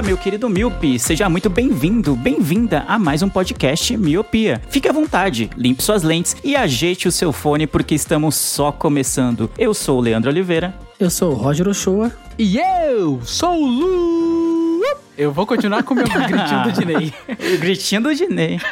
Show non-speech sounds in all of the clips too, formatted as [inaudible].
Olá, meu querido Miopi, seja muito bem-vindo, bem-vinda a mais um podcast Miopia. Fique à vontade, limpe suas lentes e ajeite o seu fone porque estamos só começando. Eu sou o Leandro Oliveira. Eu sou o Roger Ochoa. E eu sou o Lu. Eu vou continuar com o meu [laughs] gritinho do Dinei. O gritinho do Dinei. [laughs]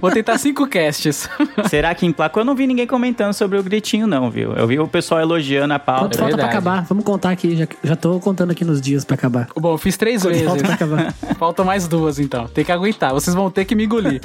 Vou tentar cinco casts. [laughs] Será que emplacou? Eu não vi ninguém comentando sobre o gritinho, não, viu? Eu vi o pessoal elogiando a Quanto pauta. falta pra acabar? Vamos contar aqui. Já, já tô contando aqui nos dias pra acabar. Bom, eu fiz três vezes. Falta pra acabar. Faltam mais duas, então. Tem que aguentar. Vocês vão ter que me engolir.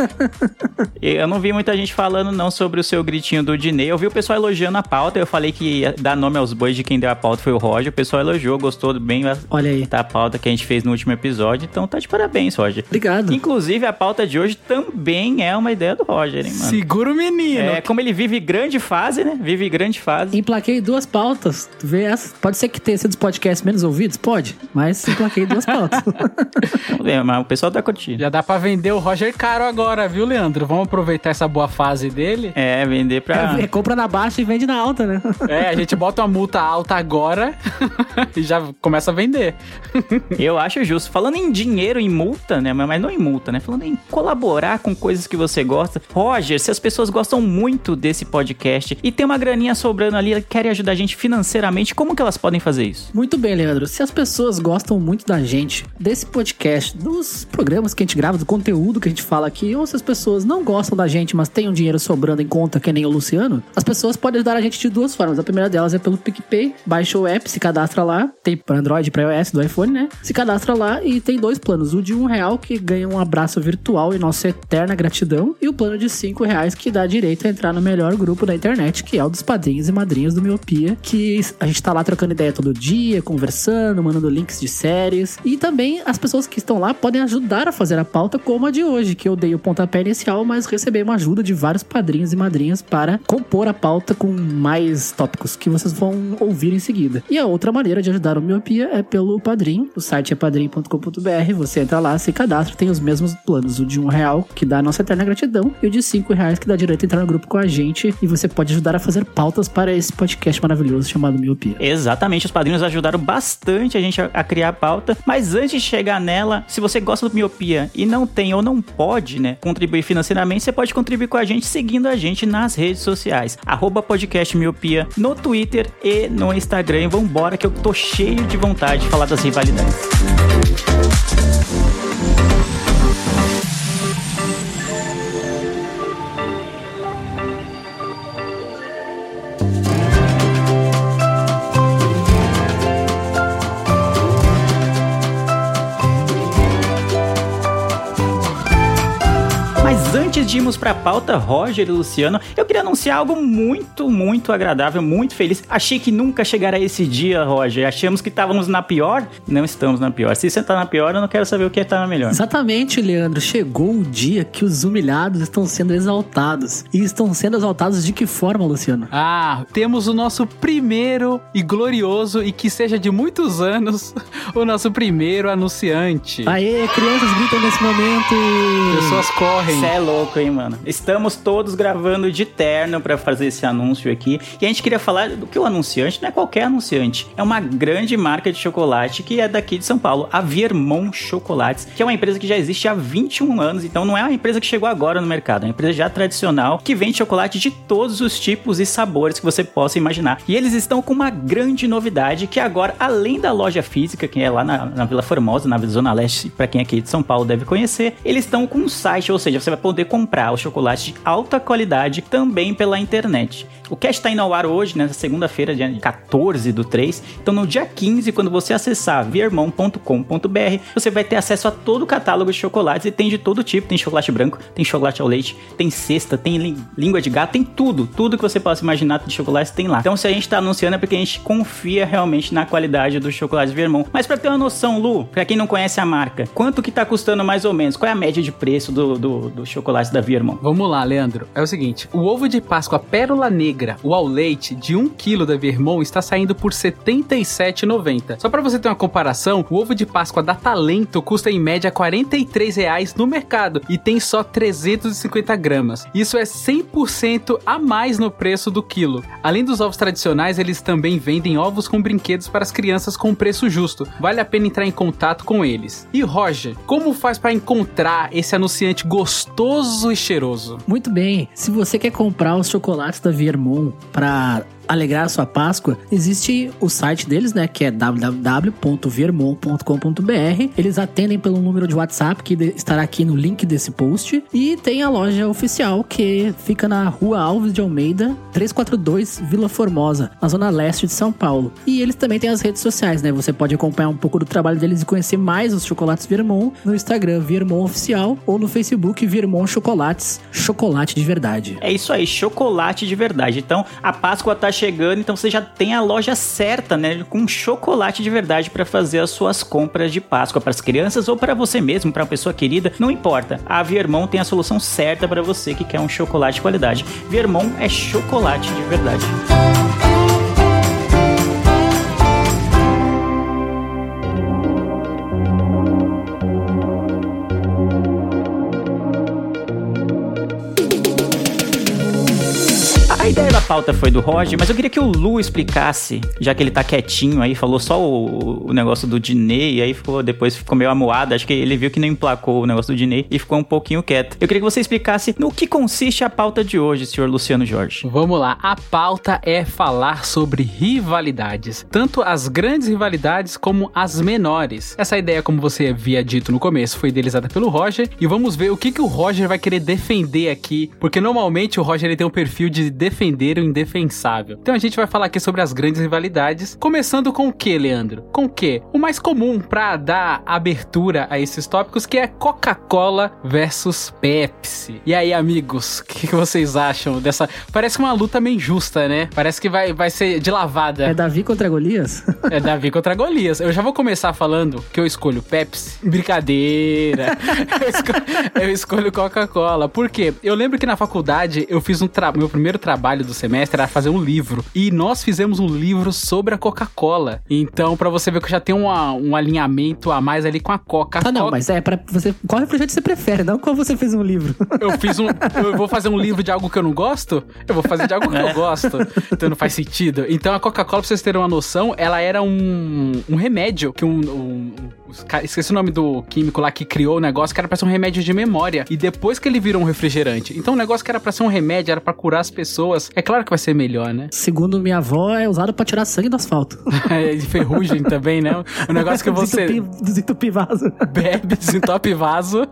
Eu não vi muita gente falando não sobre o seu gritinho do Dinei. Eu vi o pessoal elogiando a pauta. Eu falei que ia dar nome aos bois de quem deu a pauta foi o Roger. O pessoal elogiou, gostou bem Olha aí. da pauta que a gente fez no último episódio. Então tá de parabéns, Roger. Obrigado. Inclusive, a pauta de hoje também é uma ideia do Roger, hein, mano? Segura o menino. É, como ele vive grande fase, né? Vive grande fase. Emplaquei duas pautas. Tu vê essa? Pode ser que tenha sido os podcasts menos ouvidos? Pode. Mas emplaquei duas pautas. [laughs] Vamos ver, mas o pessoal tá curtindo. Já dá pra vender o Roger caro agora, viu, Leandro? Vamos aproveitar essa boa fase dele. É, vender pra. É, compra na baixa e vende na alta, né? [laughs] É, a gente bota uma multa alta agora [laughs] e já começa a vender. Eu acho justo. Falando em dinheiro em multa, né? Mas não em multa, né? Falando em colaborar com coisas que você gosta. Roger, se as pessoas gostam muito desse podcast e tem uma graninha sobrando ali, querem ajudar a gente financeiramente, como que elas podem fazer isso? Muito bem, Leandro. Se as pessoas gostam muito da gente, desse podcast, dos programas que a gente grava, do conteúdo que a gente fala aqui, ou se as pessoas não gostam da gente, mas têm um dinheiro sobrando em conta, que nem o Luciano, as pessoas podem ajudar a gente de duas formas. A primeira delas é pelo PicPay, baixa o app, se cadastra lá, tem para Android para iOS do iPhone, né? Se cadastra lá e tem dois planos. O de um real, que ganha um abraço virtual e nossa eterna gratidão, e o plano de cinco reais, que dá direito a entrar no melhor grupo da internet, que é o dos padrinhos e madrinhas do Miopia, que a gente tá lá trocando ideia todo dia, conversando, mandando links de séries. E também as pessoas que estão lá podem ajudar a fazer a pauta, como a de hoje, que eu dei o pontapé inicial, mas recebi uma ajuda de vários padrinhos e madrinhas para compor a pauta com mais tópicos que vocês vão ouvir em seguida. E a outra maneira de ajudar o Miopia é pelo Padrim. O site é padrim.com.br. Você entra lá, se cadastra, tem os mesmos planos. O de um real, que dá a nossa eterna gratidão, e o de cinco reais, que dá direito a entrar no grupo com a gente. E você pode ajudar a fazer pautas para esse podcast maravilhoso chamado Miopia. Exatamente, os padrinhos ajudaram bastante a gente a, criar a pauta, mas antes de chegar nela, se você gosta do Miopia e não tem ou não pode, né, contribuir financeiramente, você pode contribuir com a gente seguindo a gente nas redes sociais, arroba podcast Miopia, no Twitter e no Instagram. Vambora que eu tô cheio de vontade de falar das rivalidades. Thank you antes de irmos pra pauta, Roger e Luciano, eu queria anunciar algo muito, muito agradável, muito feliz. Achei que nunca chegaria esse dia, Roger. Achamos que estávamos na pior. Não estamos na pior. Se você tá na pior, eu não quero saber o que é tá na melhor. Exatamente, Leandro. Chegou o dia que os humilhados estão sendo exaltados. E estão sendo exaltados de que forma, Luciano? Ah, temos o nosso primeiro e glorioso e que seja de muitos anos [laughs] o nosso primeiro anunciante. Aê, crianças gritam nesse momento. Pessoas correm. É louco, hein, mano? Estamos todos gravando de terno pra fazer esse anúncio aqui. E a gente queria falar do que o anunciante não é qualquer anunciante. É uma grande marca de chocolate que é daqui de São Paulo, a Viermont Chocolates, que é uma empresa que já existe há 21 anos. Então não é uma empresa que chegou agora no mercado, é uma empresa já tradicional que vende chocolate de todos os tipos e sabores que você possa imaginar. E eles estão com uma grande novidade que agora, além da loja física, que é lá na, na Vila Formosa, na Zona Leste, pra quem é aqui de São Paulo deve conhecer, eles estão com um site, ou seja, você vai poder comprar o chocolate de alta qualidade também pela internet. O cast está indo ao ar hoje, nessa segunda-feira, dia 14 do 3. Então, no dia 15, quando você acessar viermão.com.br, você vai ter acesso a todo o catálogo de chocolates e tem de todo tipo. Tem chocolate branco, tem chocolate ao leite, tem cesta, tem língua de gato, tem tudo. Tudo que você possa imaginar de chocolate tem lá. Então, se a gente está anunciando é porque a gente confia realmente na qualidade do chocolate Vermont. Mas para ter uma noção, Lu, para quem não conhece a marca, quanto que tá custando mais ou menos? Qual é a média de preço do, do, do chocolate da Vermont? Vamos lá, Leandro. É o seguinte: o ovo de Páscoa Pérola Negra, o ao leite, de 1 kg da Vermont está saindo por R$ 77,90. Só para você ter uma comparação, o ovo de Páscoa da Talento custa em média 43 reais no mercado e tem só 350 gramas. Isso é 100% a mais no preço do quilo. Além dos ovos tradicionais, eles também vendem ovos com brinquedos para as crianças com preço justo. Vale a pena entrar em contato com eles. E Roger, como faz para encontrar esse anunciante gostoso e cheiroso? Muito bem. Se você quer comprar os chocolates da Vermont para alegrar sua Páscoa, existe o site deles, né, que é www.vermont.com.br. Eles atendem pelo número de WhatsApp que estará aqui no link desse post e tem a loja oficial que fica na Rua Alves de Almeida, 342, Vila Formosa, na zona leste de São Paulo. E eles também têm as redes sociais, né? Você pode acompanhar um pouco do trabalho deles e conhecer mais os chocolates Vermont no Instagram Vermont Oficial ou no Facebook Vermont Chocolates, chocolate de verdade. É isso aí, chocolate de verdade. Então, a Páscoa tá chegando, então você já tem a loja certa, né, com chocolate de verdade para fazer as suas compras de Páscoa para as crianças ou para você mesmo, para uma pessoa querida, não importa. A Viermont tem a solução certa para você que quer um chocolate de qualidade. Viermont é chocolate de verdade. Pauta foi do Roger, mas eu queria que o Lu explicasse, já que ele tá quietinho aí, falou só o, o negócio do Diney, e aí ficou, depois ficou meio amuado, acho que ele viu que não emplacou o negócio do Diney e ficou um pouquinho quieto. Eu queria que você explicasse no que consiste a pauta de hoje, senhor Luciano Jorge. Vamos lá, a pauta é falar sobre rivalidades, tanto as grandes rivalidades como as menores. Essa ideia, como você havia dito no começo, foi idealizada pelo Roger, e vamos ver o que, que o Roger vai querer defender aqui, porque normalmente o Roger ele tem um perfil de defender indefensável. Então a gente vai falar aqui sobre as grandes rivalidades, começando com o que, Leandro? Com o que? O mais comum para dar abertura a esses tópicos, que é Coca-Cola versus Pepsi. E aí, amigos, o que, que, vocês acham dessa? Parece uma luta meio injusta, né? Parece que vai, vai ser de lavada. É Davi contra Golias? é Davi contra Golias. Eu já vou começar falando que eu escolho Pepsi. Brincadeira. [laughs] eu escolho, eu escolho Coca-Cola. Por quê? Eu lembro que na faculdade eu fiz um meu primeiro trabalho trabalho do semestre era fazer um livro. E nós fizemos um livro sobre a Coca-Cola. Então, para você ver que eu já tenho uma, um alinhamento a mais ali com a Coca. Ah, não, mas é para você. Qual refrigerante você prefere? Não qual você fez um livro. [laughs] Eu fiz um. Eu vou fazer um livro de algo que eu não gosto? Eu vou fazer de algo que eu gosto. Então não faz sentido. Então a Coca-Cola, pra vocês terem uma noção, ela era um, um remédio que um, um Esqueci o nome do químico lá que criou o negócio que era pra ser um remédio de memória. E depois que ele virou um refrigerante. Então o negócio que era pra ser um remédio, era pra curar as pessoas. É claro que vai ser melhor, né? Segundo minha avó, é usado pra tirar sangue do asfalto. [laughs] é, de ferrugem também, né? O negócio que você. Desentupe vaso. [laughs] Bebe, desentope vaso.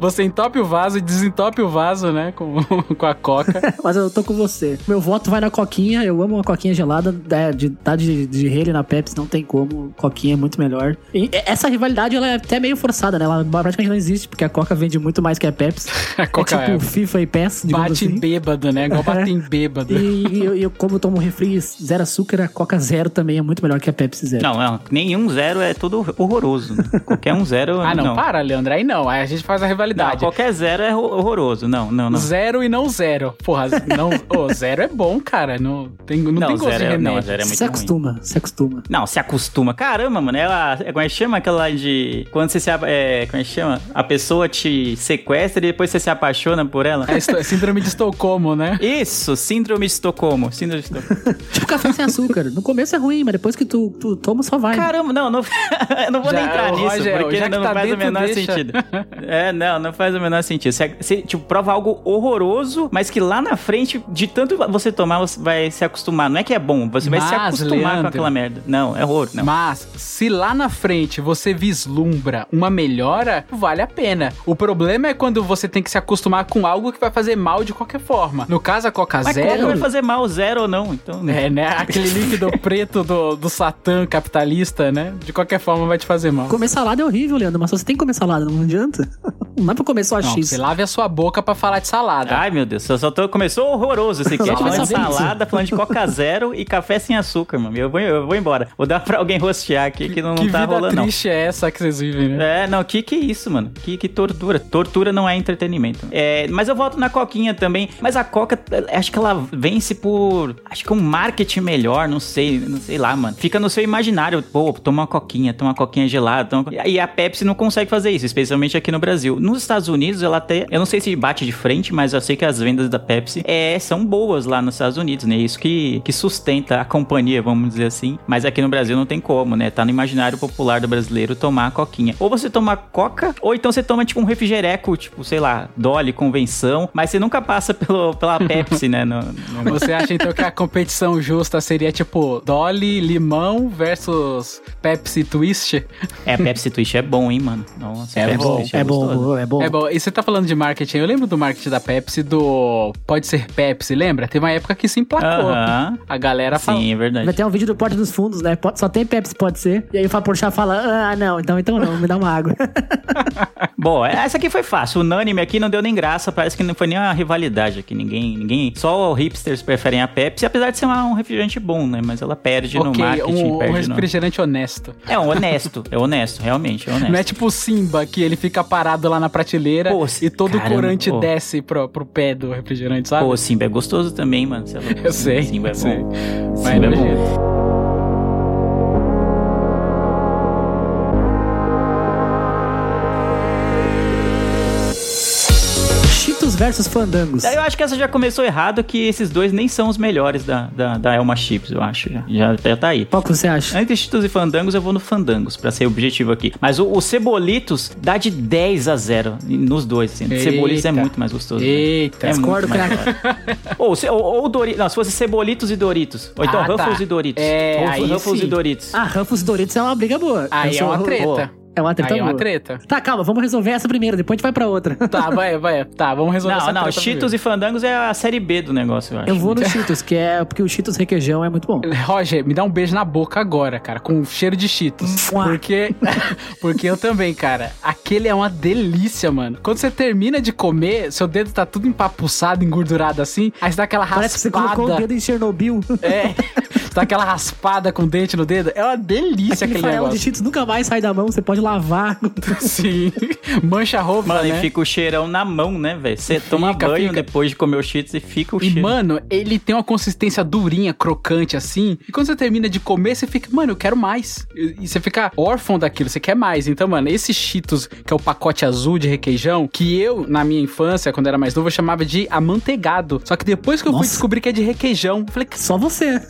Você entope o vaso e desentope o vaso, né? Com, [laughs] com a coca. Mas eu tô com você. Meu voto vai na coquinha. Eu amo uma coquinha gelada. É, de, tá de, de rele na Pepsi, não tem como. Coquinha é muito melhor. E, é, essa rivalidade ela é até meio forçada, né? Ela praticamente não existe, porque a Coca vende muito mais que a Pepsi. a Coca é tipo é... FIFA e PES. Bate assim. bêbado, né? Igual bate em bêbado. E, eu, eu, como eu tomo refri zero açúcar, a Coca zero também é muito melhor que a Pepsi zero. Não, não nenhum zero é tudo horroroso. Né? Qualquer um zero. [laughs] ah, não, não, para, Leandro. Aí não. Aí a gente faz a rivalidade. Não, qualquer zero é horroroso. Não, não, não. Zero e não zero. Porra, não. oh, zero é bom, cara. Não tem, não, não tem gosto de é- remédio. Não, zero é muito se acostuma, ruim. se acostuma. Não, se acostuma. Caramba, mano. Ela, como é que chama aquela de. Quando você se. É, como é que chama? A pessoa te sequestra e depois você se apaixona por ela. É síndrome de Estocolmo, né? Isso isso, síndrome de Estocolmo. Síndrome de Estocolmo. [laughs] Tipo café sem açúcar. No começo é ruim, mas depois que tu, tu toma, só vai. Caramba, não, não, [laughs] eu não vou Já, nem entrar ô, nisso, Rogério, porque não tá faz o menor deixa. sentido. [laughs] É, não, não faz o menor sentido. Você, você, tipo, prova algo horroroso, mas que lá na frente, de tanto você tomar, você vai se acostumar. Não é que é bom, você vai se acostumar Leandro, com aquela merda. Não, é horror, não. Mas, se lá na frente você vislumbra uma melhora, vale a pena. O problema é quando você tem que se acostumar com algo que vai fazer mal de qualquer forma. No caso, a Coca Mas Zero. vai fazer mal zero ou não? Então, É, né? Aquele líquido [laughs] preto do, do Satã capitalista, né? De qualquer forma vai te fazer mal. Comer salada é horrível, Leandro, mas você tem que comer salada, não adianta. Não dá pra comer só Não, X. você lave a sua boca pra falar de salada. Ai, meu Deus, eu só tô, começou horroroso esse [laughs] falando de salada, falando de Coca Zero e café sem açúcar, mano. Eu vou, eu vou embora. Vou dar pra alguém rostear aqui que não, não que tá vida rolando, não. triste é essa que vocês vivem, né? É, não, que que isso, mano? Que, que tortura. Tortura não é entretenimento. É, mas eu volto na Coquinha também. Mas a Coca, acho que ela vence por. Acho que um marketing melhor, não sei, não sei lá, mano. Fica no seu imaginário. Pô, toma uma Coquinha, toma uma Coquinha gelada. Toma... E a Pepsi não consegue fazer isso, especialmente aqui no Brasil. Nos Estados Unidos, ela até. Eu não sei se bate de frente, mas eu sei que as vendas da Pepsi é, são boas lá nos Estados Unidos, né? Isso que, que sustenta a companhia, vamos dizer assim. Mas aqui no Brasil não tem como, né? Tá no imaginário popular do brasileiro tomar a coquinha. Ou você toma coca, ou então você toma tipo um refrigereco, tipo, sei lá, Dolly, convenção, mas você nunca passa pelo, pela [laughs] Pepsi, né? No, no- Você acha então que a competição justa seria tipo Dolly Limão versus Pepsi Twist? É, Pepsi Twist é bom, hein, mano? Nossa, É Pepsi bom, Twist É gostoso. bom, é bom. É bom, e você tá falando de marketing, eu lembro do marketing da Pepsi do Pode Ser Pepsi, lembra? Teve uma época que se emplacou. Aham. A galera fala. Sim, é verdade. Vai ter um vídeo do Porta dos Fundos, né? Só tem Pepsi, pode ser. E aí o Fábio Porchat fala, ah, não, então, então não, me dá uma água. [laughs] Bom, essa aqui foi fácil. Unânime aqui não deu nem graça. Parece que não foi nem uma rivalidade aqui. Ninguém. ninguém só hipsters preferem a Pepsi, apesar de ser uma- um refrigerante bom, né? Mas ela perde no Ok, marketing. um, um perde no... refrigerante honesto. É um honesto. É honesto, realmente. É honesto. Não é tipo o Simba, que ele fica parado lá na prateleira Pô, e todo caramba, o corante pô. desce pro, pro pé do refrigerante, sabe? Pô, Simba é gostoso também, mano. Você é louco. [laughs] eu sei. Simba é bom. Mas Simba é não bom. Versus Fandangos. Eu acho que essa já começou errado, que esses dois nem são os melhores da, da, da Elma Chips, eu acho. Já, já, já tá aí. Qual que você acha? Entre Cheetos e Fandangos, eu vou no Fandangos, pra ser objetivo aqui. Mas o, o Cebolitos dá de 10 a 0 nos dois, assim. Eita. Cebolitos é muito mais gostoso. né? Eita. É Discordo, mais craque. gostoso. [laughs] ou, ou, ou Doritos. Não, se fosse Cebolitos e Doritos. Ou então Ah, tá. Ruffles e Doritos. É, Ruffles sim. e Doritos. Ah, Ruffles e Doritos é uma briga boa. Aí Eu é uma treta. É uma treta Aí é uma treta. Tá, calma, vamos resolver essa primeiro, depois a gente vai pra outra. Tá, vai, vai. Tá, vamos resolver Não, essa não, treta Cheetos e Fandangos é a série B do negócio, eu acho. Eu vou no [laughs] Cheetos, que é porque o Cheetos requeijão é muito bom. Roger, me dá um beijo na boca agora, cara, com cheiro de Cheetos. Mua. Porque, [laughs] porque eu também, cara. Aquele é uma delícia, mano. Quando você termina de comer, seu dedo tá tudo empapuçado, engordurado assim, aí você dá aquela raspada. Parece que você colocou o dedo em Chernobyl. É, [laughs] você dá aquela raspada com o dente no dedo. É uma delícia Aquele aquele farelo de negócio. Cheetos nunca mais sai da mão, você pode lavar. [laughs] Sim. Mancha a roupa, Mano, né? e fica o cheirão na mão, né, velho? Você toma Fica, banho fica. depois de comer o Cheetos e fica o E, cheiro. mano, ele tem uma consistência durinha, crocante, assim. E quando você termina de comer, você fica, mano, eu quero mais. E e você fica órfão daquilo, você quer mais. Então, mano, esse Cheetos, que é o pacote azul de requeijão, que eu, na minha infância, quando era mais novo, eu chamava de amanteigado. Só que depois que eu fui Nossa. descobrir que é de requeijão, eu falei, Só você.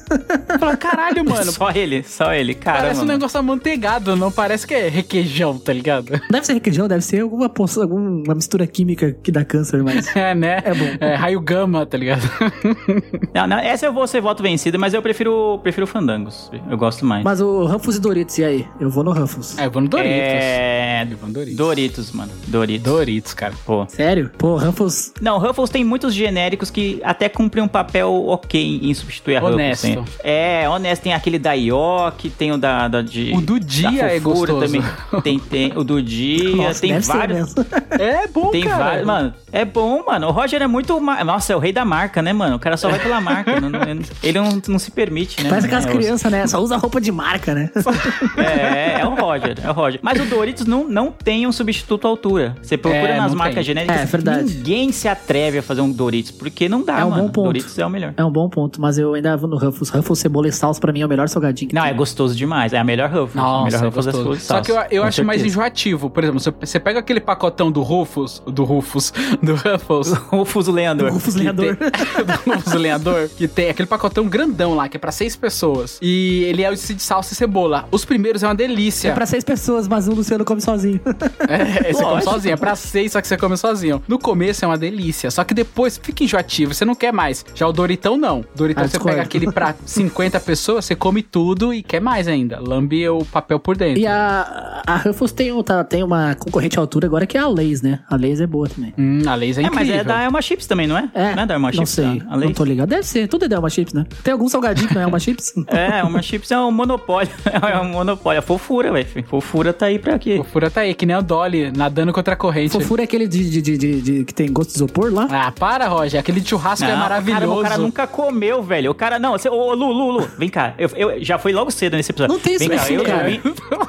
eu falei, caralho, [laughs] mano. só ele, só ele, cara. Parece um negócio amanteigado, não parece que é requeijão, tá ligado? [laughs] Deve ser requeijão, deve ser alguma, poção- alguma mistura química que dá câncer, mas. [laughs] É, né? É bom. É, raio gama, tá ligado? [laughs] Não, não, essa eu vou ser voto vencido, mas eu prefiro, prefiro Fandangos. Eu gosto mais. Mas o Ruffles e Doritos, e aí? Eu vou no Ruffles. É, eu vou no Doritos. É. Eu vou no Doritos. Doritos, mano. Doritos. Doritos, cara. Pô. Sério? Pô, Ruffles. Não, Ruffles tem muitos genéricos que até cumprem um papel ok em substituir a Honesto. Ruffles. Tem- É, honesto. Tem aquele da York, tem o da, da de... O do dia da é gostoso. Também. Tem, tem o do dia, Nossa, tem deve ser vários... mesmo. [laughs] É bom, Tem cara. vários, mano. É bom, mano. O Roger é muito. ma- Nossa, é o rei da marca, né, mano? O cara só vai pela marca. não- não- ele não, não se permite, né? Parece aquelas é, crianças, né? Só usa roupa de marca, né? [laughs] É, é o Roger, é o Roger. Mas o Doritos não, não tem um substituto à altura. Você procura É, nas marcas tem. genéricas. É, verdade. Ninguém se atreve a fazer um Doritos, porque não dá, É um mano. bom ponto. Doritos é o melhor. É um bom ponto, mas eu ainda vou no Ruffles. Ruffles, cebola e salsa pra mim é o melhor salgadinho que Não, tem. é gostoso demais. É a melhor Ruffles. a Nossa, melhor é Ruffles é gostoso. e Só que eu, eu acho mais certeza. enjoativo. Por exemplo, você- pega aquele pacotão do Rufus, do Rufus, [laughs] do Ruffles, [laughs] Rufus Leandro. Rufus Lenhador. tem- [laughs] do Rufus Lenhador, que tem aquele pacotão grandão lá, que é pra seis pessoas. E ele é o de salsa e cebola. Os primeiros é uma delícia. É pra seis pessoas, mas o Luciano come sozinho. É, você come sozinho. É pra seis, só que você come sozinho. No começo é uma delícia. Só que depois fica enjoativo. Você não quer mais. Já o Doritão, não. Doritão, Ah, você discordo. pega aquele pra 50 pessoas, você come tudo e quer mais ainda. Lambe o papel por dentro. E a, a Ruffles tem, um- tá- tem uma concorrente à altura agora que é a Lays, né? A Lays é boa também. Hum, a Lays é É, mas incrível. é da Elma Chips também, não é? É, Não é da Elma não Chips? sei, a lei? não tô ligado. Deve ser, tudo é Elma Chips, né? Tem algum salgadinho que não é Elma Chips? [laughs] É, Elma Chips é um monopólio. [laughs] É um monopólio. A fofura, velho. Fofura tá aí pra quê? O fura tá aí, que nem o Dolly nadando contra a corrente. Fofura é aquele de, de, de, de- de- que tem gosto de isopor lá? Ah, para, Roger. Aquele churrasco é Não, maravilhoso. Caramba, o cara nunca comeu, velho. O cara, não, você, ô, Lu, Lu, Lu, vem cá. Eu, eu- já foi logo cedo nesse episódio. Não tem vem isso, cá, eu, cara.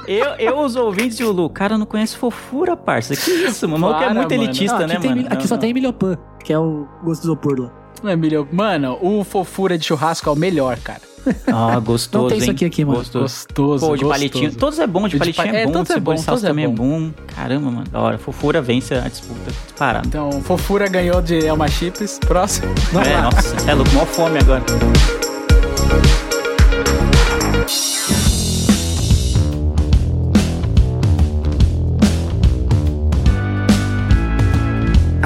eu, eu, os ouvintes de Lu, o cara não conhece fofura, parça. Que isso, mano? O maluco é Para, muito mano. elitista, Não, né, tem- mano? Aqui Não, só não. tem milhopan, que é o gosto de isopor lá. Não é melhor. Mano, o fofura de churrasco é o melhor, cara. Ah, [laughs] gostoso, Não tem isso aqui, aqui, mano. Gostoso. Gostoso. Pô, de gostoso. palitinho. Todos é bom, de De palitinho pa- é é, bom, todos é bom, todos é também é bom. bom. Caramba, mano, da hora. Fofura vence a disputa. Disparado. Então, fofura ganhou de Elma Chips. Próximo. é, nossa, cê é louco, mó fome agora.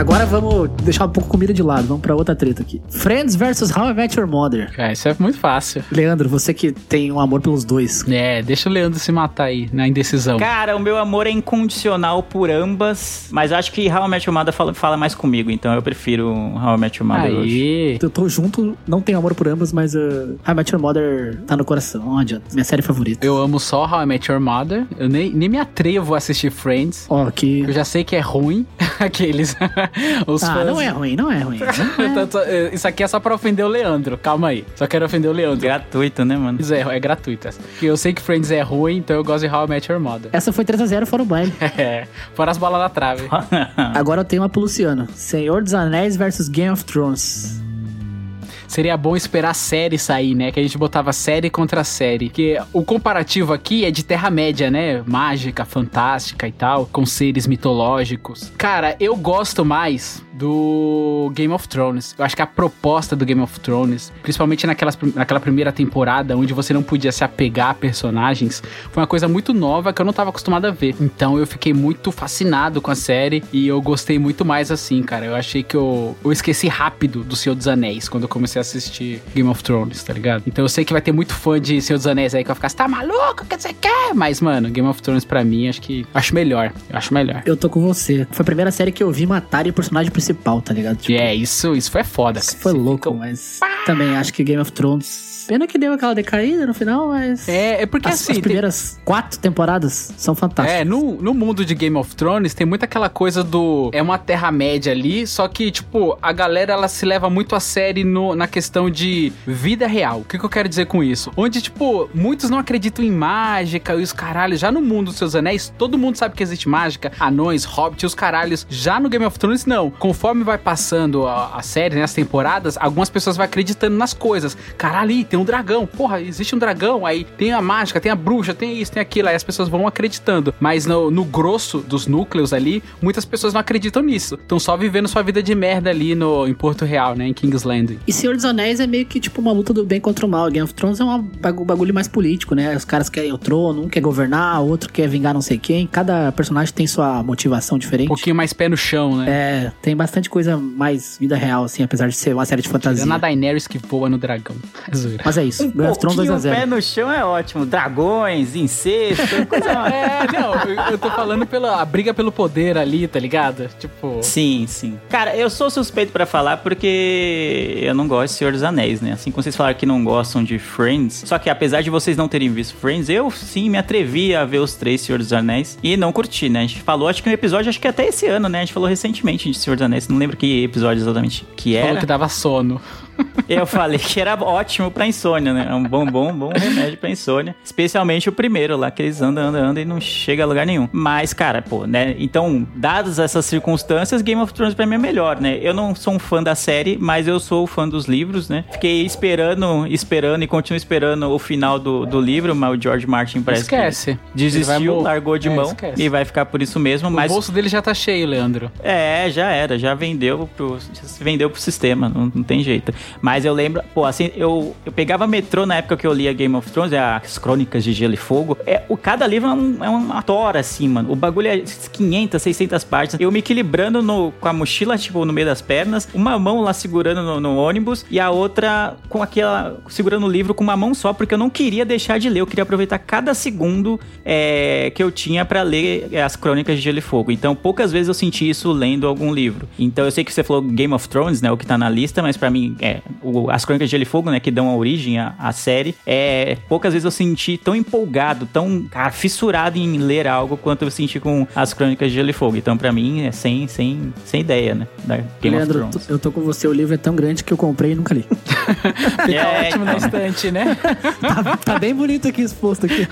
Agora vamos deixar um pouco comida de lado, vamos pra outra treta aqui. Friends versus How I Met Your Mother. É, isso é muito fácil. Leandro, você que tem um amor pelos dois. É, deixa o Leandro se matar aí, na indecisão. Cara, o meu amor é incondicional por ambas, mas acho que How I Met Your Mother fala, fala mais comigo, então eu prefiro How I Met Your Mother hoje. Aí. Eu tô junto, não tenho amor por ambas, mas uh, How I Met Your Mother tá no coração, não adianta. Minha série favorita. Eu amo só How I Met Your Mother. Eu nem, nem me atrevo a assistir Friends. Ó, que... Eu já sei que é ruim. [laughs] Aqueles. Os Ah, fãs. não é ruim, não é ruim. [laughs] Não é. Eh, Isso aqui é só pra ofender o Leandro. Calma aí. Só quero ofender o Leandro. Gratuito, né, mano? Friends É, é gratuito. Porque eu sei que Friends é ruim, então eu gosto de How I Met Your Mother. Essa foi 3x0 fora o baile. [laughs] É. Fora as bolas na trave. [laughs] Agora eu tenho uma pro Luciano. Senhor dos Anéis versus Game of Thrones. Seria bom esperar a série sair, né? Que a gente botava série contra série. Que o comparativo aqui é de Terra-média, né? Mágica, fantástica e tal, com seres mitológicos. Cara, eu gosto mais do Game of Thrones. Eu acho que a proposta do Game of Thrones, principalmente naquelas, naquela primeira temporada, onde você não podia se apegar a personagens, foi uma coisa muito nova que eu não tava acostumado a ver. Então eu fiquei muito fascinado com a série e eu gostei muito mais assim, cara. Eu achei que eu, eu esqueci rápido do Senhor dos Anéis quando eu comecei a assistir Game of Thrones, tá ligado? Então eu sei que vai ter muito fã de Senhor dos Anéis aí que vai ficar, você tá maluco? O que você quer? Mas, mano, Game of Thrones pra mim, acho que. Acho melhor. Eu acho melhor. Eu tô com você. Foi a primeira série que eu vi matarem o personagem principal, tá ligado? E é, isso, isso foi foda. Isso cara. foi louco, mas também acho que Game of Thrones. Pena que deu aquela decaída no final, mas. É, é porque as, assim. as tem- primeiras quatro temporadas são fantásticas. É, no, no mundo de Game of Thrones tem muito aquela coisa do. É uma Terra-média ali, só que, tipo, a galera ela se leva muito a sério no, na questão de vida real. O que, que eu quero dizer com isso? Onde, tipo, muitos não acreditam em mágica e os caralhos. Já no mundo dos seus anéis, todo mundo sabe que existe mágica, anões, hobbits e os caralhos. Já no Game of Thrones, não. Conforme vai passando a, a série, né, as temporadas, algumas pessoas vão acreditando nas coisas. Caralho, tem um dragão. Porra, existe um dragão. Aí tem a mágica, tem a bruxa, tem isso, tem aquilo. Aí as pessoas vão acreditando. Mas no, no grosso dos núcleos ali, muitas pessoas não acreditam nisso. Estão só vivendo sua vida de merda ali no, em Porto Real, né? Em King's Landing. E Senhor dos Anéis é meio que tipo uma luta do bem contra o mal. Game of Thrones é um bagu- bagulho mais político, né? Os caras querem o trono, um quer governar, o outro quer vingar não sei quem. Cada personagem tem sua motivação Um diferente. pouquinho mais pé no chão, né? É, tem bastante coisa mais vida real, assim, apesar de ser uma série de fantasia. Tirando a Daenerys que voa no dragão. [laughs] É zoeira. Mas é isso. Um Game of Thrones pouquinho 2x0. pé no chão é ótimo. Dragões, incesto, [laughs] coisa... É, não, eu, tô falando pela a briga pelo poder ali, tá ligado? Tipo. Sim, sim. Cara, eu sou suspeito pra falar porque eu não gosto de Senhor dos Anéis, né? Assim como vocês falaram que não gostam de Friends, só que apesar de vocês não terem visto Friends, eu sim me atrevi a ver os três Senhor dos Anéis e não curti, né? A gente falou, acho que um episódio, acho que até esse ano, né? A gente falou recentemente de Senhor dos Anéis, não lembro que episódio exatamente que Falou era. que dava sono. Eu falei que era ótimo pra insônia, né? É um bom, bom, bom remédio pra insônia. Especialmente o primeiro lá, que eles andam, andam, andam e não chega a lugar nenhum. Mas, cara, pô, né? Então, dadas essas circunstâncias, Game of Thrones pra mim é melhor, né? Eu não sou um fã da série, mas eu sou fã dos livros, né? Fiquei esperando, esperando e continuo esperando o final do, do livro, mas o George Martin parece Esquece. que desistiu, vai largou de É, mão esquece. e vai ficar por isso mesmo. O mas bolso dele já tá cheio, Leandro. é, já era, já vendeu pro, já se vendeu pro sistema, não, não tem jeito. Mas eu lembro, pô, assim, eu, eu pegava metrô na época que eu lia Game of Thrones, é as Crônicas de Gelo e Fogo. É, o, cada livro é, um, é uma tora, assim, mano. O bagulho é 500, 600 páginas. Eu me equilibrando no, com a mochila, tipo, no meio das pernas, uma mão lá segurando no, no ônibus e a outra com aquela, segurando o livro com uma mão só, porque eu não queria deixar de ler. Eu queria aproveitar cada segundo é, que eu tinha pra ler é, as Crônicas de Gelo e Fogo. Então, poucas vezes eu senti isso lendo algum livro. Então, eu sei que você falou Game of Thrones, né, o que tá na lista, mas pra mim, é, as Crônicas de Gelo e Fogo, né, que dão a origem à, à série, é, poucas vezes eu senti tão empolgado, tão, cara, fissurado em ler algo quanto eu senti com as Crônicas de Gelo e Fogo. Então, pra mim, é sem, sem, sem ideia, né, da Game Leandro, of Thrones. eu tô com você, o livro é tão grande que eu comprei e nunca li. [laughs] Fica É, ótimo na então. estante, né? [laughs] tá, tá bem bonito aqui exposto aqui.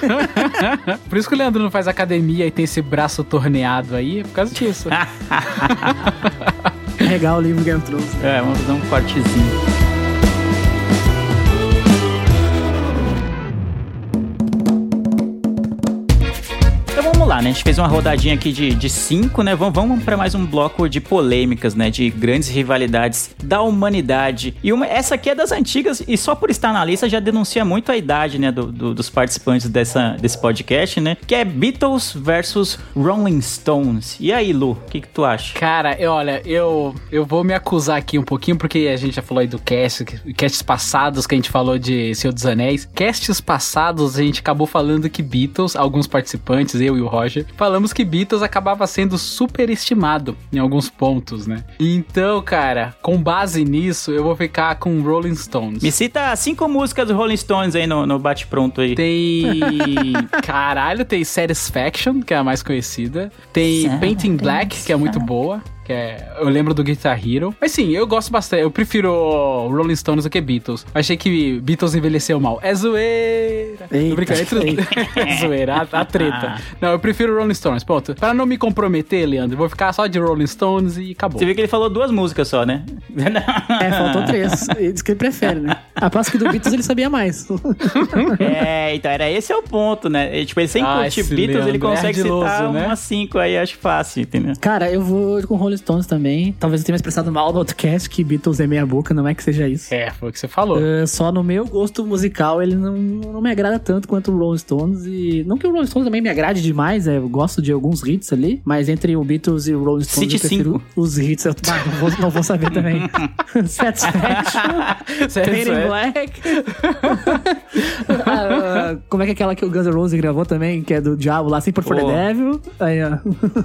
Por isso que o Leandro não faz academia e tem esse braço torneado aí, é por causa disso. [laughs] Carregar o livro Game of Thrones. É, vamos fazer um cortezinho. Lá, né? A gente fez uma rodadinha aqui de, de cinco, né? Vamos, vamos para mais um bloco de polêmicas, né? De grandes rivalidades da humanidade. E uma, essa aqui é das antigas, e só por estar na lista já denuncia muito a idade, né? do- do- dos participantes dessa, desse podcast, né? Que é Beatles versus Rolling Stones. E aí, Lu, o que, que tu acha? Cara, eu, olha, eu, eu vou me acusar aqui um pouquinho, porque a gente já falou aí do cast, casts passados que a gente falou de Senhor dos Anéis. Casts passados a gente acabou falando que Beatles, alguns participantes, eu e o Roger, falamos que Beatles acabava sendo superestimado em alguns pontos, né? Então, cara, com base nisso, eu vou ficar com Rolling Stones. Me cita cinco músicas do Rolling Stones aí no, no bate-pronto aí. Tem. [laughs] Caralho, tem Satisfaction, que é a mais conhecida. Tem Painting Black, que é muito boa. Que é, eu lembro do Guitar Hero. Mas sim, eu gosto bastante. Eu prefiro Rolling Stones do que Beatles. Achei que Beatles envelheceu mal. É zoeira. Eita, brincando, é, é [laughs] zoeira, a, a treta. Não, eu prefiro Rolling Stones, ponto. Pra não me comprometer, Leandro, eu vou ficar só de Rolling Stones e acabou. Você viu que ele falou duas músicas só, né? É, faltou três. [laughs] Ele disse que ele prefere, né? Aposto que do Beatles ele sabia mais. é, então era esse é o ponto, né? E, tipo, ele sem Ah, curtir Beatles, ele Leandro é consegue ardiloso, citar né? umas cinco aí, acho fácil, entendeu? Cara, eu vou com Rolling Stones também. Talvez eu tenha me expressado mal no outro cast que Beatles é meia boca, não é que seja isso. É, foi o que você falou. Uh, só no meu gosto musical ele não, não me agrada tanto quanto o Rolling Stones e não que o Rolling Stones também me agrade demais, é, eu gosto de alguns hits ali, mas entre o Beatles e o Rolling Stones Cite eu prefiro cinco. os hits. Eu ah, [laughs] não, vou, não vou saber também. [laughs] Satisfaction, [laughs] Fade in. Black. Ah, como é que é aquela que o Guns N' Roses gravou também, que é do Diabo lá, Sempre for the Pô. Devil? Aí, ó.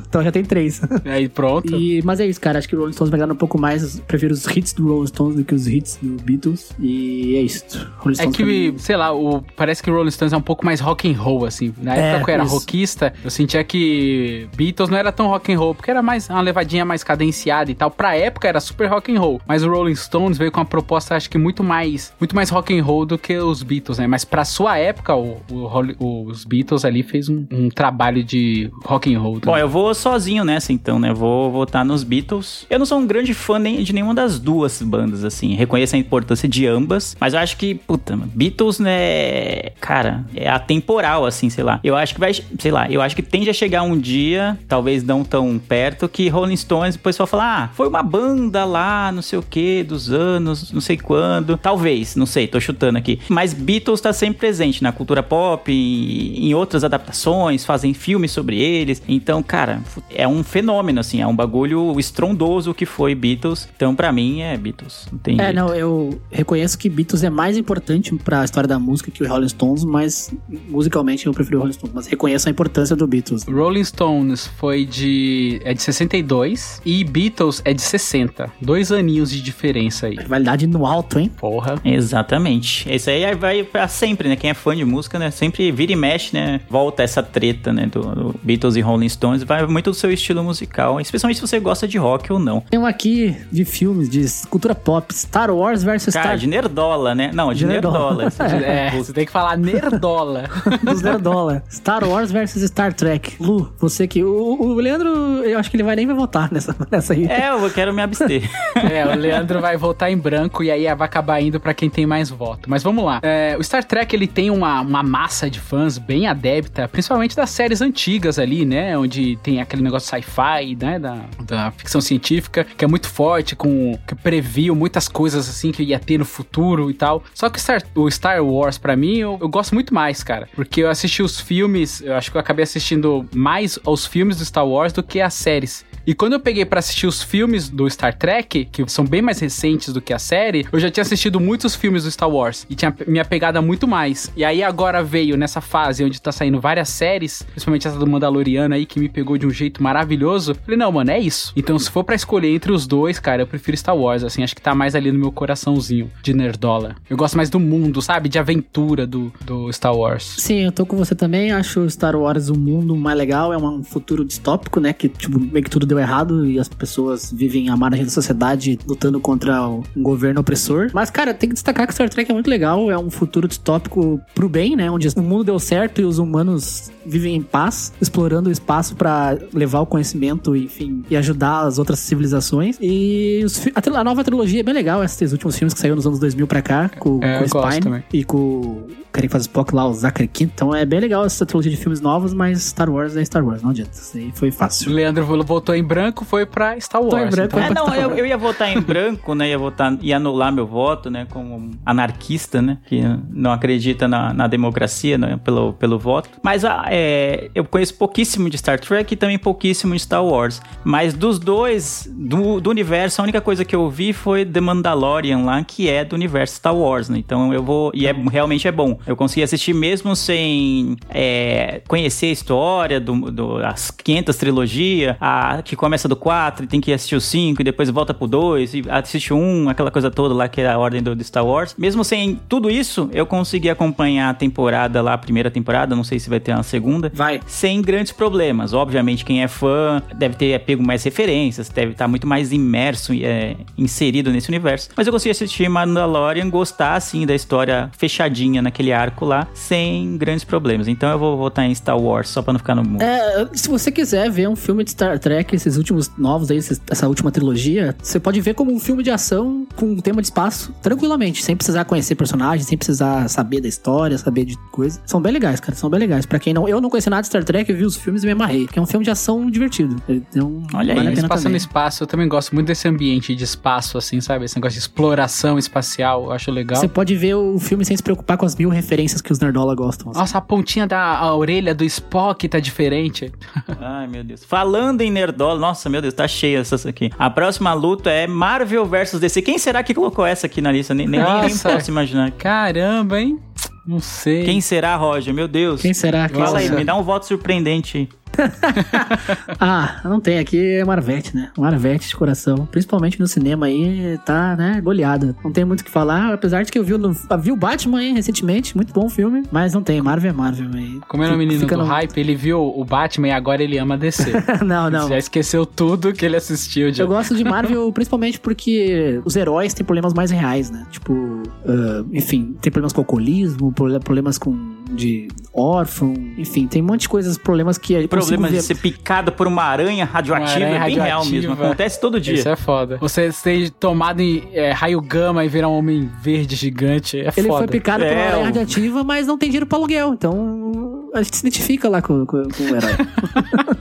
então já tem três. Aí pronto. E, mas é isso, cara. Acho que o Rolling Stones me agrada um pouco mais. Prefiro os hits do Rolling Stones do que os hits do Beatles. E é isso. Rolling É Stones mim. que, sei lá, o, parece que o Rolling Stones é um pouco mais rock and roll, assim. Na É, época que eu era isso. rockista, eu sentia que Beatles não era tão rock and roll, porque era mais uma levadinha mais cadenciada e tal. Pra época era super rock and roll, mas o Rolling Stones veio com uma proposta, acho que muito mais, muito mais rock and roll do que os Beatles, né? Mas pra sua época, o, o os Beatles ali fez um, um trabalho de rock and roll. Bom, eu vou sozinho nessa então, né? Vou votar nos Beatles. Eu não sou um grande fã nem de nenhuma das duas bandas, assim. Reconheço a importância de ambas, mas eu acho que, puta, Beatles, né? Cara, é atemporal, assim, sei lá. Eu acho que vai, sei lá, eu acho que tende a chegar um dia, talvez não tão perto, que Rolling Stones depois vai falar, ah, foi uma banda lá, não sei o que, dos anos, não sei quando. Talvez, não sei, tô chutando aqui. Mas Beatles tá sempre presente na cultura pop, em, em outras adaptações, fazem filmes sobre eles. Então, cara, é um fenômeno, assim, é um bagulho estrondoso que foi Beatles. Então, pra mim, é Beatles. Não tem É, jeito. não, eu reconheço que Beatles é mais importante pra história da música que o Rolling Stones, mas musicalmente eu prefiro o Rolling Stones. Mas reconheço a importância do Beatles. Rolling Stones foi de. é de 62 e Beatles é de 60. Dois aninhos de diferença aí. Rivalidade no alto, hein? Porra. Exatamente. Isso aí vai pra sempre, né? Quem é fã de música, né? Sempre vira e mexe, né? Volta essa treta, né? Do, do Beatles e Rolling Stones. Vai muito do seu estilo musical. Especialmente se você gosta de rock ou não. Tem um aqui de filmes, de cultura pop, Star Wars versus Cara, Star de nerdola, né? Não, de, De nerdola. nerdola. De- [laughs] É, você tem que falar nerdola. [laughs] Dos Nerdola. Star Wars versus Star Trek. Lu, você que. O, o Leandro, eu acho que ele vai nem vai votar nessa, [laughs] nessa aí. É, eu quero me abster. É, o Leandro vai votar em branco e aí vai acabar indo pra quem tem mais voto. Mas vamos lá. É, o Star Trek, ele tem uma, uma massa de fãs bem adepta, principalmente das séries antigas ali, né? Onde tem aquele negócio sci-fi, né? Da, da ficção científica, que é muito forte, com que previu muitas coisas assim que ia ter no futuro e tal. Só que Star, o Star Wars, pra mim, eu, eu gosto muito mais, cara. Porque eu assisti os filmes, eu acho que eu acabei assistindo mais aos filmes do Star Wars do que as séries. E quando eu peguei pra assistir os filmes do Star Trek, que são bem mais recentes do que a série, eu já tinha assistido muitos filmes do Star Wars e tinha me apegado muito mais. E aí agora veio nessa fase onde tá saindo várias séries, principalmente essa do Mandaloriano aí, que me pegou de um jeito maravilhoso. Falei, não, mano, é isso. Então, se for pra escolher entre os dois, cara, eu prefiro Star Wars, assim, acho que tá mais ali no meu coraçãozinho de nerdola. Eu gosto mais do mundo, sabe? De aventura do, do Star Wars. Sim, eu tô com você também. Acho Star Wars um mundo mais legal. É um futuro distópico, né? Que, tipo, meio que tudo deu errado e as pessoas vivem à margem da sociedade lutando contra um governo opressor. Mas, cara, tem que destacar que Star Trek é muito legal. É um futuro distópico pro bem, né? Onde o mundo deu certo e os humanos vivem em paz, explorando o espaço pra levar o conhecimento, enfim, e ajudar as outras civilizações. E os a, a nova trilogia é bem legal. Esses últimos filmes que saíram nos anos 2000 pra cá, com, É, com o Spine também. e com o cara que faz Spock lá, o Zachary Quinto. Então é bem legal essa trilogia de filmes novos, mas Star Wars é Star Wars, não adianta. Isso aí foi O fácil. Leandro votou em branco, foi pra Star Tô Wars. em branco, então. É, não, eu, eu ia votar em branco, né? Ia votar, ia anular meu voto, né? Como um anarquista, né? Que não acredita na, na democracia né, pelo, pelo voto. Mas ah, é, eu conheço pouquíssimo de Star Trek e também pouquíssimo de Star Wars. Mas dos dois, do, do universo, a única coisa que eu vi foi The Mandalorian lá, que é do universo Star Wars, né? Então eu vou. E é, realmente é bom. Eu consegui assistir mesmo sem é, conhecer a história do, do, as 500 trilogias, a, que começa do 4 e tem que assistir o 5 e depois volta pro 2 e assiste o 1, aquela coisa toda lá que é a ordem do, do Star Wars. Mesmo sem tudo isso, eu consegui acompanhar a temporada lá, a primeira temporada, não sei se vai ter uma segunda Vai. sem grandes problemas. Obviamente, quem é fã deve ter pego mais referências, deve estar muito mais imerso e é, inserido nesse universo. Mas eu consegui assistir Mandalorian, gostar assim da história fechadinha naquele arco lá, sem grandes problemas. Então eu vou votar em Star Wars, só pra não ficar no mundo. É, se você quiser ver um filme de Star Trek, esses últimos novos aí, essa última trilogia, você pode ver como um filme de ação com um tema de espaço, tranquilamente, sem precisar conhecer personagens, sem precisar saber da história, saber de coisa. São bem legais, cara, são bem legais. Pra quem não, eu não conhecia nada de Star Trek, eu vi os filmes e me amarrei. Que é um filme de ação divertido. Então, Olha aí, vale a pena passando no também. espaço, eu também gosto muito desse ambiente de espaço, assim, sabe? Esse negócio de exploração espacial, eu acho legal. Você pode ver o filme sem se preocupar com as mil referências que os nerdola gostam. assim. Nossa, a pontinha da a orelha do Spock tá diferente. [laughs] Ai, meu Deus. Falando em Nerdola, nossa, meu Deus, tá cheia essas aqui. A próxima luta é Marvel versus DC. Quem será que colocou essa aqui na lista? Nem, nem, nem posso imaginar. Caramba, hein? Não sei. Quem será, Roger? Meu Deus. Quem será? Quem Fala aí, será? me dá um voto surpreendente. [laughs] Ah, não tem. Aqui é Marvete, né? Marvete de coração. Principalmente no cinema aí, tá, né, goleada. Não tem muito o que falar, apesar de que eu vi, o- vi o Batman aí recentemente. Muito bom filme, mas não tem. Marvel é Marvel aí. Como era o menino do no- hype, ele viu o Batman e agora ele ama DC. [laughs] não, não. Já esqueceu tudo que ele assistiu de Eu gosto de Marvel [laughs] principalmente porque os heróis têm problemas mais reais, né? Tipo, ah, enfim, tem problemas com alcoolismo, problemas com de órfão, enfim, tem um monte de coisas, problemas que eu consigo Problema de ser picado por uma aranha radioativa Uma aranha é bem real radioativa. mesmo. Acontece todo dia. Isso é foda. Você ter tomado em é, raio gama e virar um homem verde gigante é Ele foda. foi picado por uma É, aranha radioativa, mas não tem dinheiro pro aluguel, então a gente se identifica lá com, com, com o herói. [laughs]